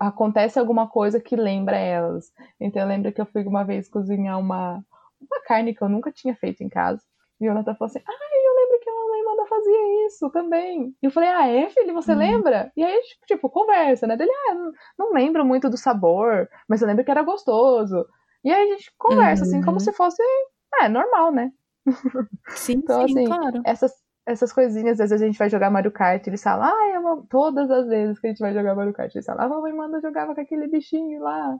acontece alguma coisa que lembra elas. Então eu lembro que eu fui uma vez cozinhar uma, uma carne que eu nunca tinha feito em casa. E o Jonathan falou assim: Ai, eu lembro que a mamãe manda fazia isso também. E eu falei: Ah, é, filho? Você uhum. lembra? E aí, tipo, tipo, conversa, né? Dele, ah, não, não lembro muito do sabor, mas eu lembro que era gostoso. E aí a gente conversa, uhum. assim, como uhum. se fosse, é, normal, né? Sim, então, sim, assim, claro. Essas, essas coisinhas, às vezes a gente vai jogar Mario Kart, eles falam, ah, todas as vezes que a gente vai jogar Mario Kart, eles falam, ah, mamãe manda jogava com aquele bichinho lá.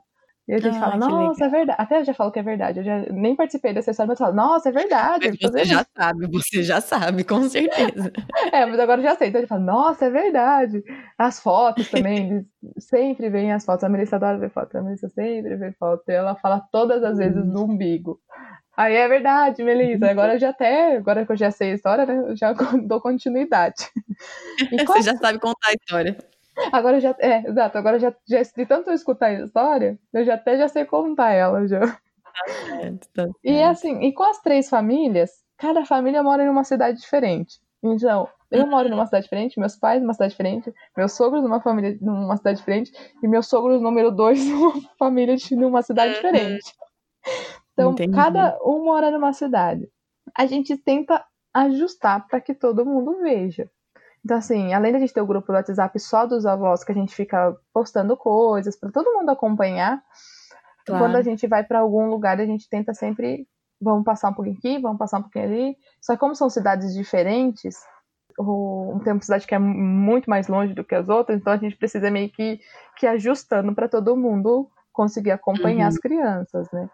E a gente ah, fala, nossa, é verdade. Até eu já falo que é verdade. Eu já nem participei dessa história, mas eu falo, nossa, é verdade. Mas você já sabe, você já sabe, com certeza. é, mas agora eu já sei. Então ele fala, nossa, é verdade. As fotos também, sempre vem as fotos. A Melissa adora ver foto. A Melissa sempre vê foto. E ela fala todas as vezes do umbigo. Aí é verdade, Melissa. Uhum. Agora eu já até, agora que eu já sei a história, né? Eu já dou continuidade. Você já sabe contar a história. Agora já, é, exato, agora já, já de tanto eu escutar a história, eu já até já sei contar ela já. Tá certo, tá certo. E assim, e com as três famílias, cada família mora em uma cidade diferente. Então, eu moro numa cidade diferente, meus pais numa cidade diferente, meus sogros numa família numa cidade diferente, e meus sogros número dois numa família de numa cidade diferente. Então, Entendi. cada um mora numa cidade. A gente tenta ajustar para que todo mundo veja. Então, assim, além da gente ter o grupo do WhatsApp só dos avós, que a gente fica postando coisas para todo mundo acompanhar, claro. quando a gente vai para algum lugar, a gente tenta sempre. Vamos passar um pouquinho aqui, vamos passar um pouquinho ali. Só que, como são cidades diferentes, o, tem uma cidade que é muito mais longe do que as outras, então a gente precisa meio que, que ajustando para todo mundo conseguir acompanhar uhum. as crianças, né?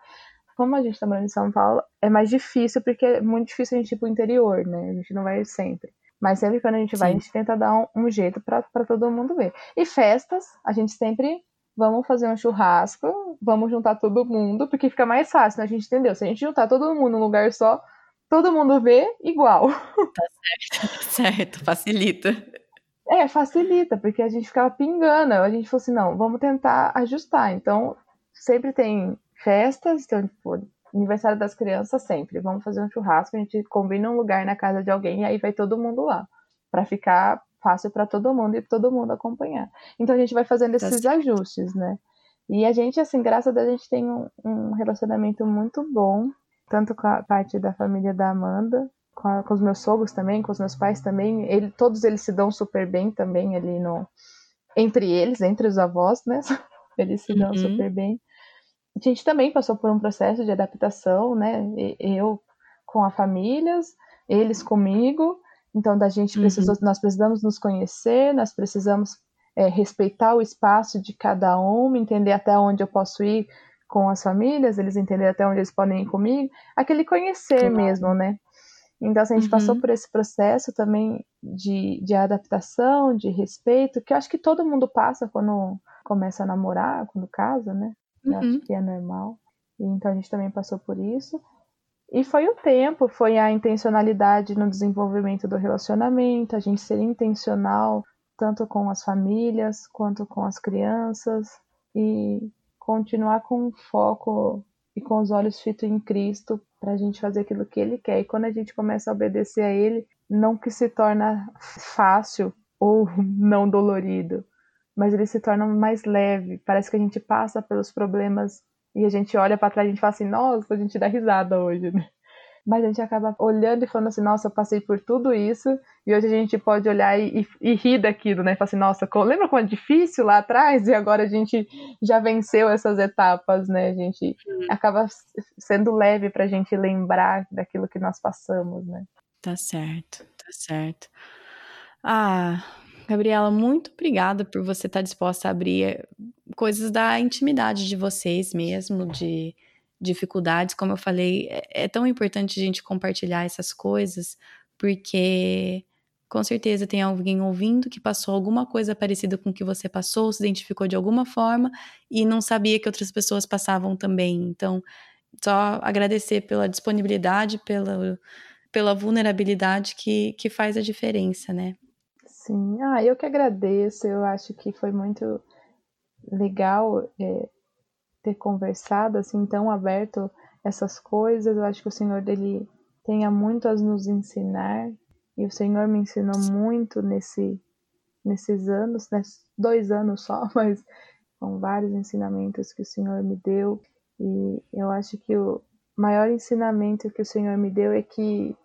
Como a gente está morando em São Paulo, é mais difícil, porque é muito difícil a gente ir pro interior, né? A gente não vai sempre. Mas sempre quando a gente vai, Sim. a gente tenta dar um, um jeito para todo mundo ver. E festas, a gente sempre vamos fazer um churrasco, vamos juntar todo mundo, porque fica mais fácil, né? A gente entendeu. Se a gente juntar todo mundo num lugar só, todo mundo vê igual. Tá certo, tá certo, facilita. É, facilita, porque a gente ficava pingando. A gente falou assim, não, vamos tentar ajustar. Então, sempre tem festas, então, tipo, aniversário das crianças sempre. Vamos fazer um churrasco, a gente combina um lugar na casa de alguém e aí vai todo mundo lá. para ficar fácil para todo mundo e todo mundo acompanhar. Então a gente vai fazendo esses tá ajustes, né? E a gente, assim, graças a Deus, a gente tem um, um, relacionamento muito bom, tanto com a parte da família da Amanda, com, a, com os meus sogros também, com os meus pais também. Ele, todos eles se dão super bem também ali no. Entre eles, entre os avós, né? Eles se dão uhum. super bem a gente também passou por um processo de adaptação, né? Eu com as famílias, eles comigo. Então, da gente precisou, uhum. nós precisamos nos conhecer, nós precisamos é, respeitar o espaço de cada um, entender até onde eu posso ir com as famílias, eles entenderem até onde eles podem ir comigo, aquele conhecer claro. mesmo, né? Então, assim, a gente uhum. passou por esse processo também de, de adaptação, de respeito, que eu acho que todo mundo passa quando começa a namorar, quando casa, né? Uhum. acho que é normal. Então a gente também passou por isso. E foi o tempo, foi a intencionalidade no desenvolvimento do relacionamento, a gente ser intencional tanto com as famílias quanto com as crianças e continuar com foco e com os olhos fitos em Cristo para a gente fazer aquilo que Ele quer. E quando a gente começa a obedecer a Ele, não que se torna fácil ou não dolorido, mas ele se torna mais leve. Parece que a gente passa pelos problemas e a gente olha para trás e a gente fala assim, nossa, a gente dá risada hoje, né? Mas a gente acaba olhando e falando assim, nossa, eu passei por tudo isso, e hoje a gente pode olhar e, e, e rir daquilo, né? Falar assim, nossa, lembra como é difícil lá atrás? E agora a gente já venceu essas etapas, né? A gente acaba sendo leve pra gente lembrar daquilo que nós passamos, né? Tá certo, tá certo. Ah, Gabriela, muito obrigada por você estar disposta a abrir eh, coisas da intimidade de vocês mesmo, de dificuldades. Como eu falei, é, é tão importante a gente compartilhar essas coisas, porque com certeza tem alguém ouvindo que passou alguma coisa parecida com o que você passou, se identificou de alguma forma e não sabia que outras pessoas passavam também. Então, só agradecer pela disponibilidade, pela, pela vulnerabilidade que, que faz a diferença, né? Sim, ah, eu que agradeço. Eu acho que foi muito legal é, ter conversado assim tão aberto essas coisas. Eu acho que o Senhor dele tenha muito a nos ensinar e o Senhor me ensinou muito nesse nesses anos, né? dois anos só, mas são vários ensinamentos que o Senhor me deu e eu acho que o maior ensinamento que o Senhor me deu é que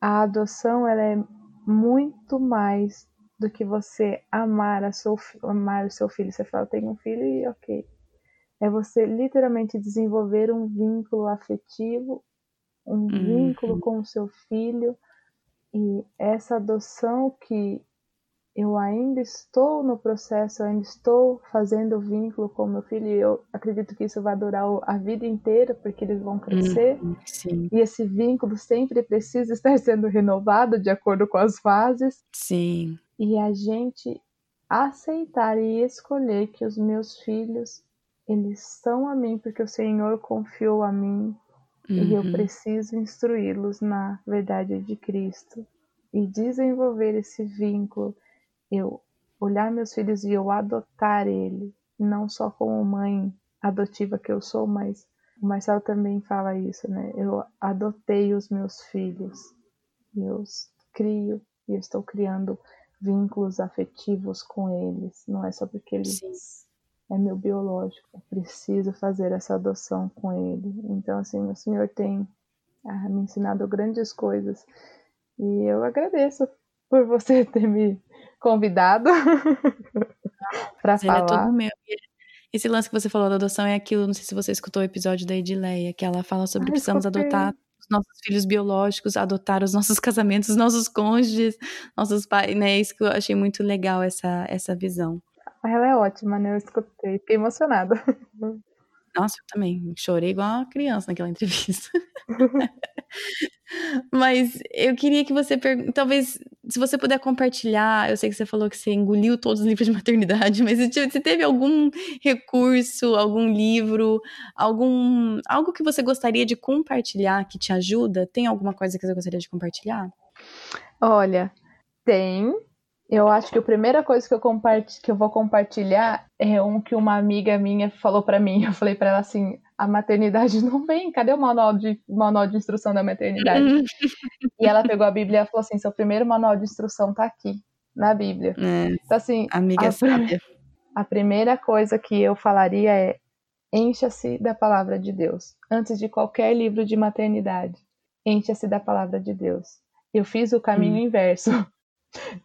a adoção ela é muito mais do que você amar, a seu, amar o seu filho. Você fala, eu tenho um filho e ok. É você literalmente desenvolver um vínculo afetivo, um uhum. vínculo com o seu filho. E essa adoção que eu ainda estou no processo, eu ainda estou fazendo vínculo com meu filho e eu acredito que isso vai durar a vida inteira, porque eles vão crescer. Uhum, sim. E esse vínculo sempre precisa estar sendo renovado de acordo com as fases. Sim. E a gente aceitar e escolher que os meus filhos, eles são a mim porque o Senhor confiou a mim uhum. e eu uhum. preciso instruí-los na verdade de Cristo e desenvolver esse vínculo eu olhar meus filhos e eu adotar ele, não só como mãe adotiva que eu sou, mas o Marcelo também fala isso, né? Eu adotei os meus filhos, eu os crio e estou criando vínculos afetivos com eles. Não é só porque eles Sim. é meu biológico, eu preciso fazer essa adoção com ele. Então, assim, o Senhor tem ah, me ensinado grandes coisas e eu agradeço por você ter me convidado para falar. É. Esse lance que você falou da adoção é aquilo, não sei se você escutou o episódio da Edileia, que ela fala sobre ah, precisamos escutei. adotar os nossos filhos biológicos, adotar os nossos casamentos, os nossos cônjuges, nossos pais, né? Isso que eu achei muito legal, essa, essa visão. Ela é ótima, né? Eu escutei, fiquei emocionada. Nossa, eu também chorei igual uma criança naquela entrevista. Mas eu queria que você, talvez, se você puder compartilhar, eu sei que você falou que você engoliu todos os livros de maternidade, mas se teve algum recurso, algum livro, algum algo que você gostaria de compartilhar que te ajuda? Tem alguma coisa que você gostaria de compartilhar? Olha, tem, eu acho que a primeira coisa que eu, que eu vou compartilhar é um que uma amiga minha falou para mim. Eu falei para ela assim: a maternidade não vem, cadê o manual de, manual de instrução da maternidade? e ela pegou a Bíblia e falou assim: seu primeiro manual de instrução tá aqui, na Bíblia. É, então, assim, amiga a, sábia. A primeira coisa que eu falaria é: encha-se da palavra de Deus. Antes de qualquer livro de maternidade, encha-se da palavra de Deus. Eu fiz o caminho hum. inverso.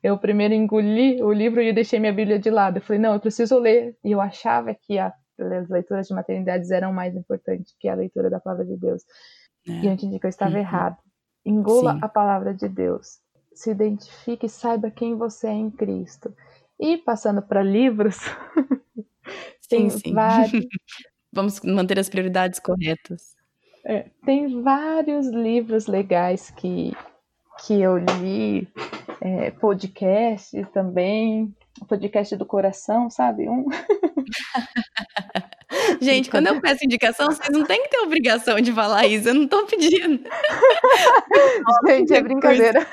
Eu primeiro engoli o livro e deixei minha Bíblia de lado. Eu falei, não, eu preciso ler. E eu achava que a, as leituras de maternidades eram mais importantes que a leitura da palavra de Deus. É. E eu entendi que eu estava uhum. errado. Engula sim. a palavra de Deus. Se identifique e saiba quem você é em Cristo. E passando para livros, tem sim. vários. Vamos manter as prioridades corretas. É, tem vários livros legais que, que eu li, é, podcast também, podcast do coração, sabe? Um. Gente, quando eu peço indicação, vocês não têm que ter obrigação de falar isso, eu não tô pedindo. Gente, é brincadeira.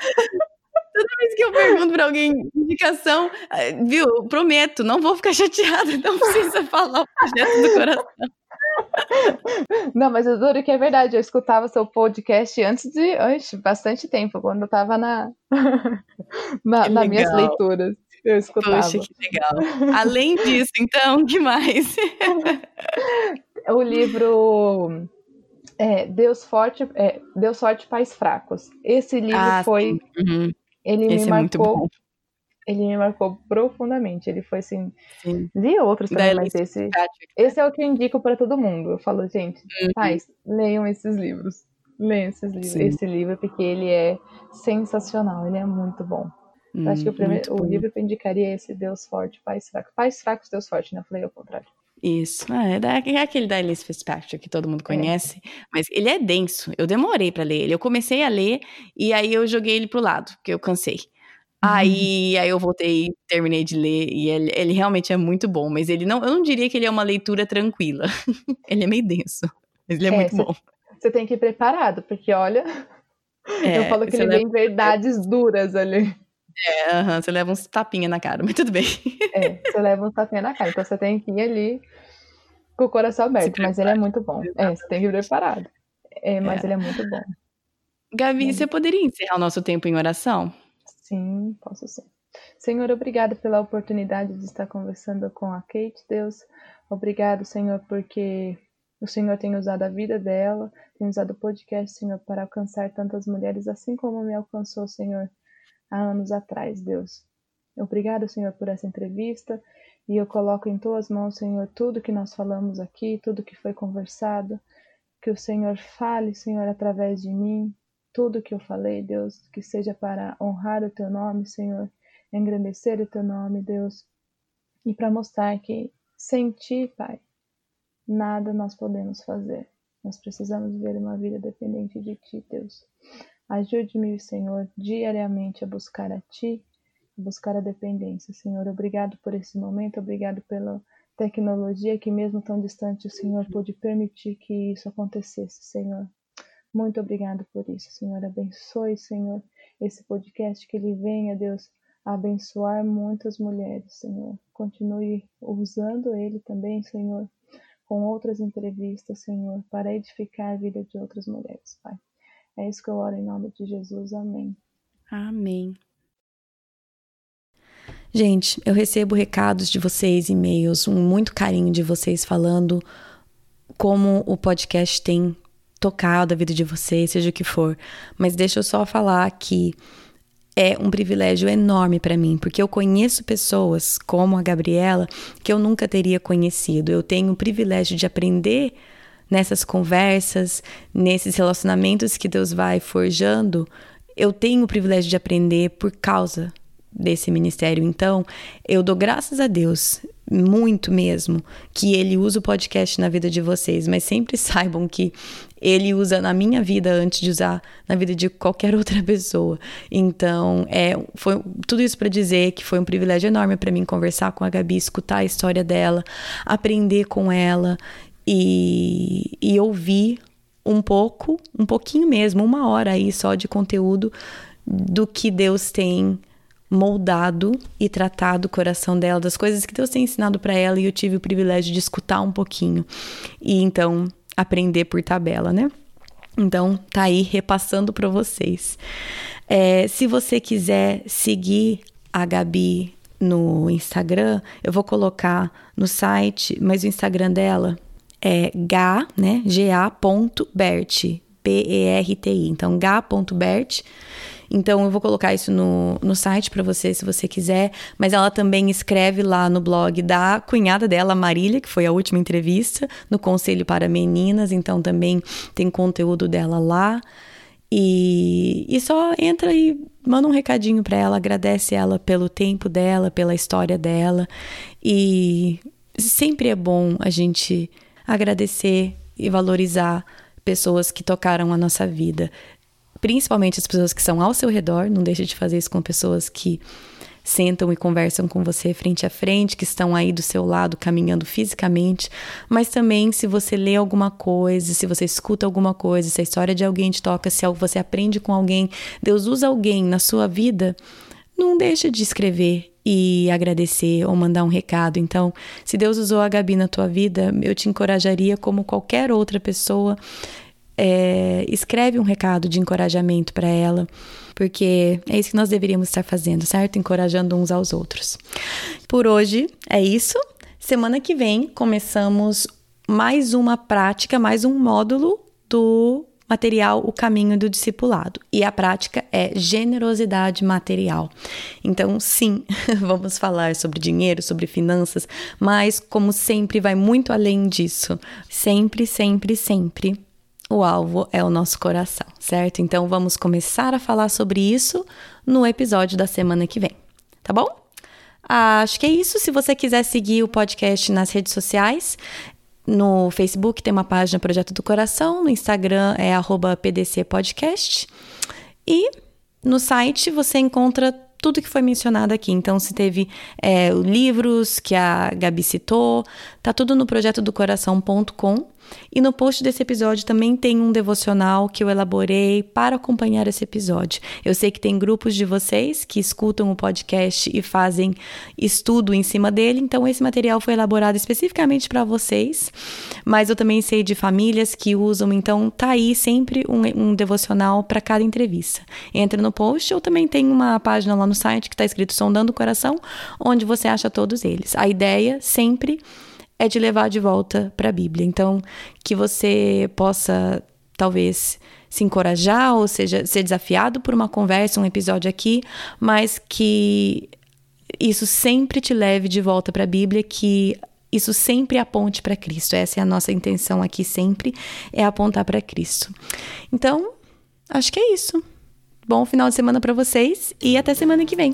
Toda vez que eu pergunto pra alguém indicação, eh, viu, prometo, não vou ficar chateada, não precisa falar o projeto do coração. Não, mas eu juro que é verdade. Eu escutava seu podcast antes de antes, bastante tempo, quando eu tava na, na nas minhas leituras. Eu escutava. Poxa, que legal. Além disso, então, que mais? o livro é, Deus Forte, é, Deus Forte Pais Fracos. Esse livro ah, foi. Uhum. Ele Esse me marcou. É ele me marcou profundamente. Ele foi assim. Sim. Vi outros também, mas esse. Esse é o que eu indico para todo mundo. Eu falo, gente, uhum. pais, leiam esses livros. Leiam esses livros, esse livro, porque ele é sensacional, ele é muito bom. Hum, acho que o, primeiro, o livro que eu indicaria é esse Deus Forte, Pais Fracos. Pais Fracos, Deus Forte, né? Eu falei ao contrário. Isso, é, é aquele da Alice Fitzpatrick que todo mundo é. conhece, é. mas ele é denso. Eu demorei para ler ele. Eu comecei a ler e aí eu joguei ele pro lado, porque eu cansei. Aí, aí eu voltei, terminei de ler e ele, ele realmente é muito bom, mas ele não, eu não diria que ele é uma leitura tranquila. ele é meio denso, mas ele é, é muito cê, bom. Você tem que ir preparado, porque olha, é, eu falo que ele leva... vem verdades duras ali. É, você leva uns tapinha na cara, mas tudo bem. É, você leva uns tapinha na cara, então você tem que ir ali com o coração aberto, mas ele é muito bom. É, você tem que ir preparado. É, mas é. ele é muito bom. Gavi, você poderia encerrar o nosso tempo em oração? Sim, posso sim. Senhor, obrigado pela oportunidade de estar conversando com a Kate, Deus. Obrigado, Senhor, porque o Senhor tem usado a vida dela, tem usado o podcast, Senhor, para alcançar tantas mulheres, assim como me alcançou, Senhor, há anos atrás, Deus. Obrigado, Senhor, por essa entrevista e eu coloco em tuas mãos, Senhor, tudo que nós falamos aqui, tudo que foi conversado. Que o Senhor fale, Senhor, através de mim, tudo que eu falei, Deus, que seja para honrar o teu nome, Senhor, engrandecer o teu nome, Deus, e para mostrar que sem ti, Pai, nada nós podemos fazer. Nós precisamos viver uma vida dependente de ti, Deus. Ajude-me, Senhor, diariamente a buscar a ti, a buscar a dependência, Senhor. Obrigado por esse momento, obrigado pela tecnologia que, mesmo tão distante, o Senhor pôde permitir que isso acontecesse, Senhor. Muito obrigado por isso, Senhor. Abençoe, Senhor, esse podcast, que ele venha, Deus, abençoar muitas mulheres, Senhor. Continue usando ele também, Senhor, com outras entrevistas, Senhor, para edificar a vida de outras mulheres, Pai. É isso que eu oro em nome de Jesus. Amém. Amém. Gente, eu recebo recados de vocês, e-mails, um muito carinho de vocês falando como o podcast tem tocado a vida de vocês, seja o que for. Mas deixa eu só falar que é um privilégio enorme para mim, porque eu conheço pessoas como a Gabriela que eu nunca teria conhecido. Eu tenho o privilégio de aprender nessas conversas, nesses relacionamentos que Deus vai forjando. Eu tenho o privilégio de aprender por causa desse ministério. Então, eu dou graças a Deus, muito mesmo, que ele usa o podcast na vida de vocês, mas sempre saibam que ele usa na minha vida antes de usar na vida de qualquer outra pessoa. Então, é, foi tudo isso para dizer que foi um privilégio enorme para mim conversar com a Gabi, escutar a história dela, aprender com ela e, e ouvir um pouco, um pouquinho mesmo, uma hora aí só de conteúdo do que Deus tem moldado e tratado o coração dela, das coisas que Deus tem ensinado para ela e eu tive o privilégio de escutar um pouquinho e então aprender por tabela, né? Então, tá aí repassando para vocês. É, se você quiser seguir a Gabi no Instagram, eu vou colocar no site, mas o Instagram dela é ga, né? ga.bert, B-E-R-T-I. Então, ga.bert. Então eu vou colocar isso no, no site para você, se você quiser. Mas ela também escreve lá no blog da cunhada dela, Marília, que foi a última entrevista, no Conselho para Meninas. Então também tem conteúdo dela lá. E, e só entra e manda um recadinho para ela, agradece ela pelo tempo dela, pela história dela. E sempre é bom a gente agradecer e valorizar pessoas que tocaram a nossa vida principalmente as pessoas que são ao seu redor, não deixe de fazer isso com pessoas que sentam e conversam com você frente a frente, que estão aí do seu lado caminhando fisicamente, mas também se você lê alguma coisa, se você escuta alguma coisa, se a história de alguém te toca, se você aprende com alguém, Deus usa alguém na sua vida, não deixa de escrever e agradecer ou mandar um recado. Então, se Deus usou a Gabi na tua vida, eu te encorajaria como qualquer outra pessoa é, escreve um recado de encorajamento para ela, porque é isso que nós deveríamos estar fazendo, certo? Encorajando uns aos outros. Por hoje é isso. Semana que vem começamos mais uma prática, mais um módulo do material O Caminho do Discipulado. E a prática é generosidade material. Então, sim, vamos falar sobre dinheiro, sobre finanças, mas como sempre vai muito além disso. Sempre, sempre, sempre o alvo é o nosso coração, certo? Então vamos começar a falar sobre isso no episódio da semana que vem, tá bom? Acho que é isso. Se você quiser seguir o podcast nas redes sociais, no Facebook tem uma página Projeto do Coração, no Instagram é @pdcpodcast e no site você encontra tudo que foi mencionado aqui. Então, se teve é, livros que a Gabi citou, tá tudo no projeto do coração.com. E no post desse episódio também tem um devocional que eu elaborei para acompanhar esse episódio. Eu sei que tem grupos de vocês que escutam o podcast e fazem estudo em cima dele, então esse material foi elaborado especificamente para vocês, mas eu também sei de famílias que usam, então tá aí sempre um, um devocional para cada entrevista. Entra no post ou também tem uma página lá no site que está escrito Sondando o Coração, onde você acha todos eles. A ideia sempre é de levar de volta para a Bíblia. Então, que você possa talvez se encorajar ou seja ser desafiado por uma conversa, um episódio aqui, mas que isso sempre te leve de volta para a Bíblia, que isso sempre aponte para Cristo. Essa é a nossa intenção aqui sempre, é apontar para Cristo. Então, acho que é isso. Bom final de semana para vocês e até semana que vem.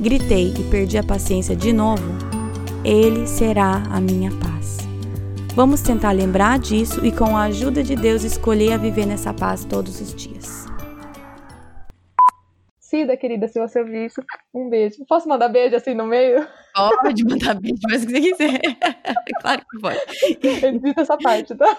gritei e perdi a paciência de novo, Ele será a minha paz. Vamos tentar lembrar disso e, com a ajuda de Deus, escolher a viver nessa paz todos os dias. Cida, querida, se você ouvir isso, um beijo. Posso mandar beijo assim no meio? Pode mandar beijo, mas o que você quiser. claro que pode. Edita essa parte, tá?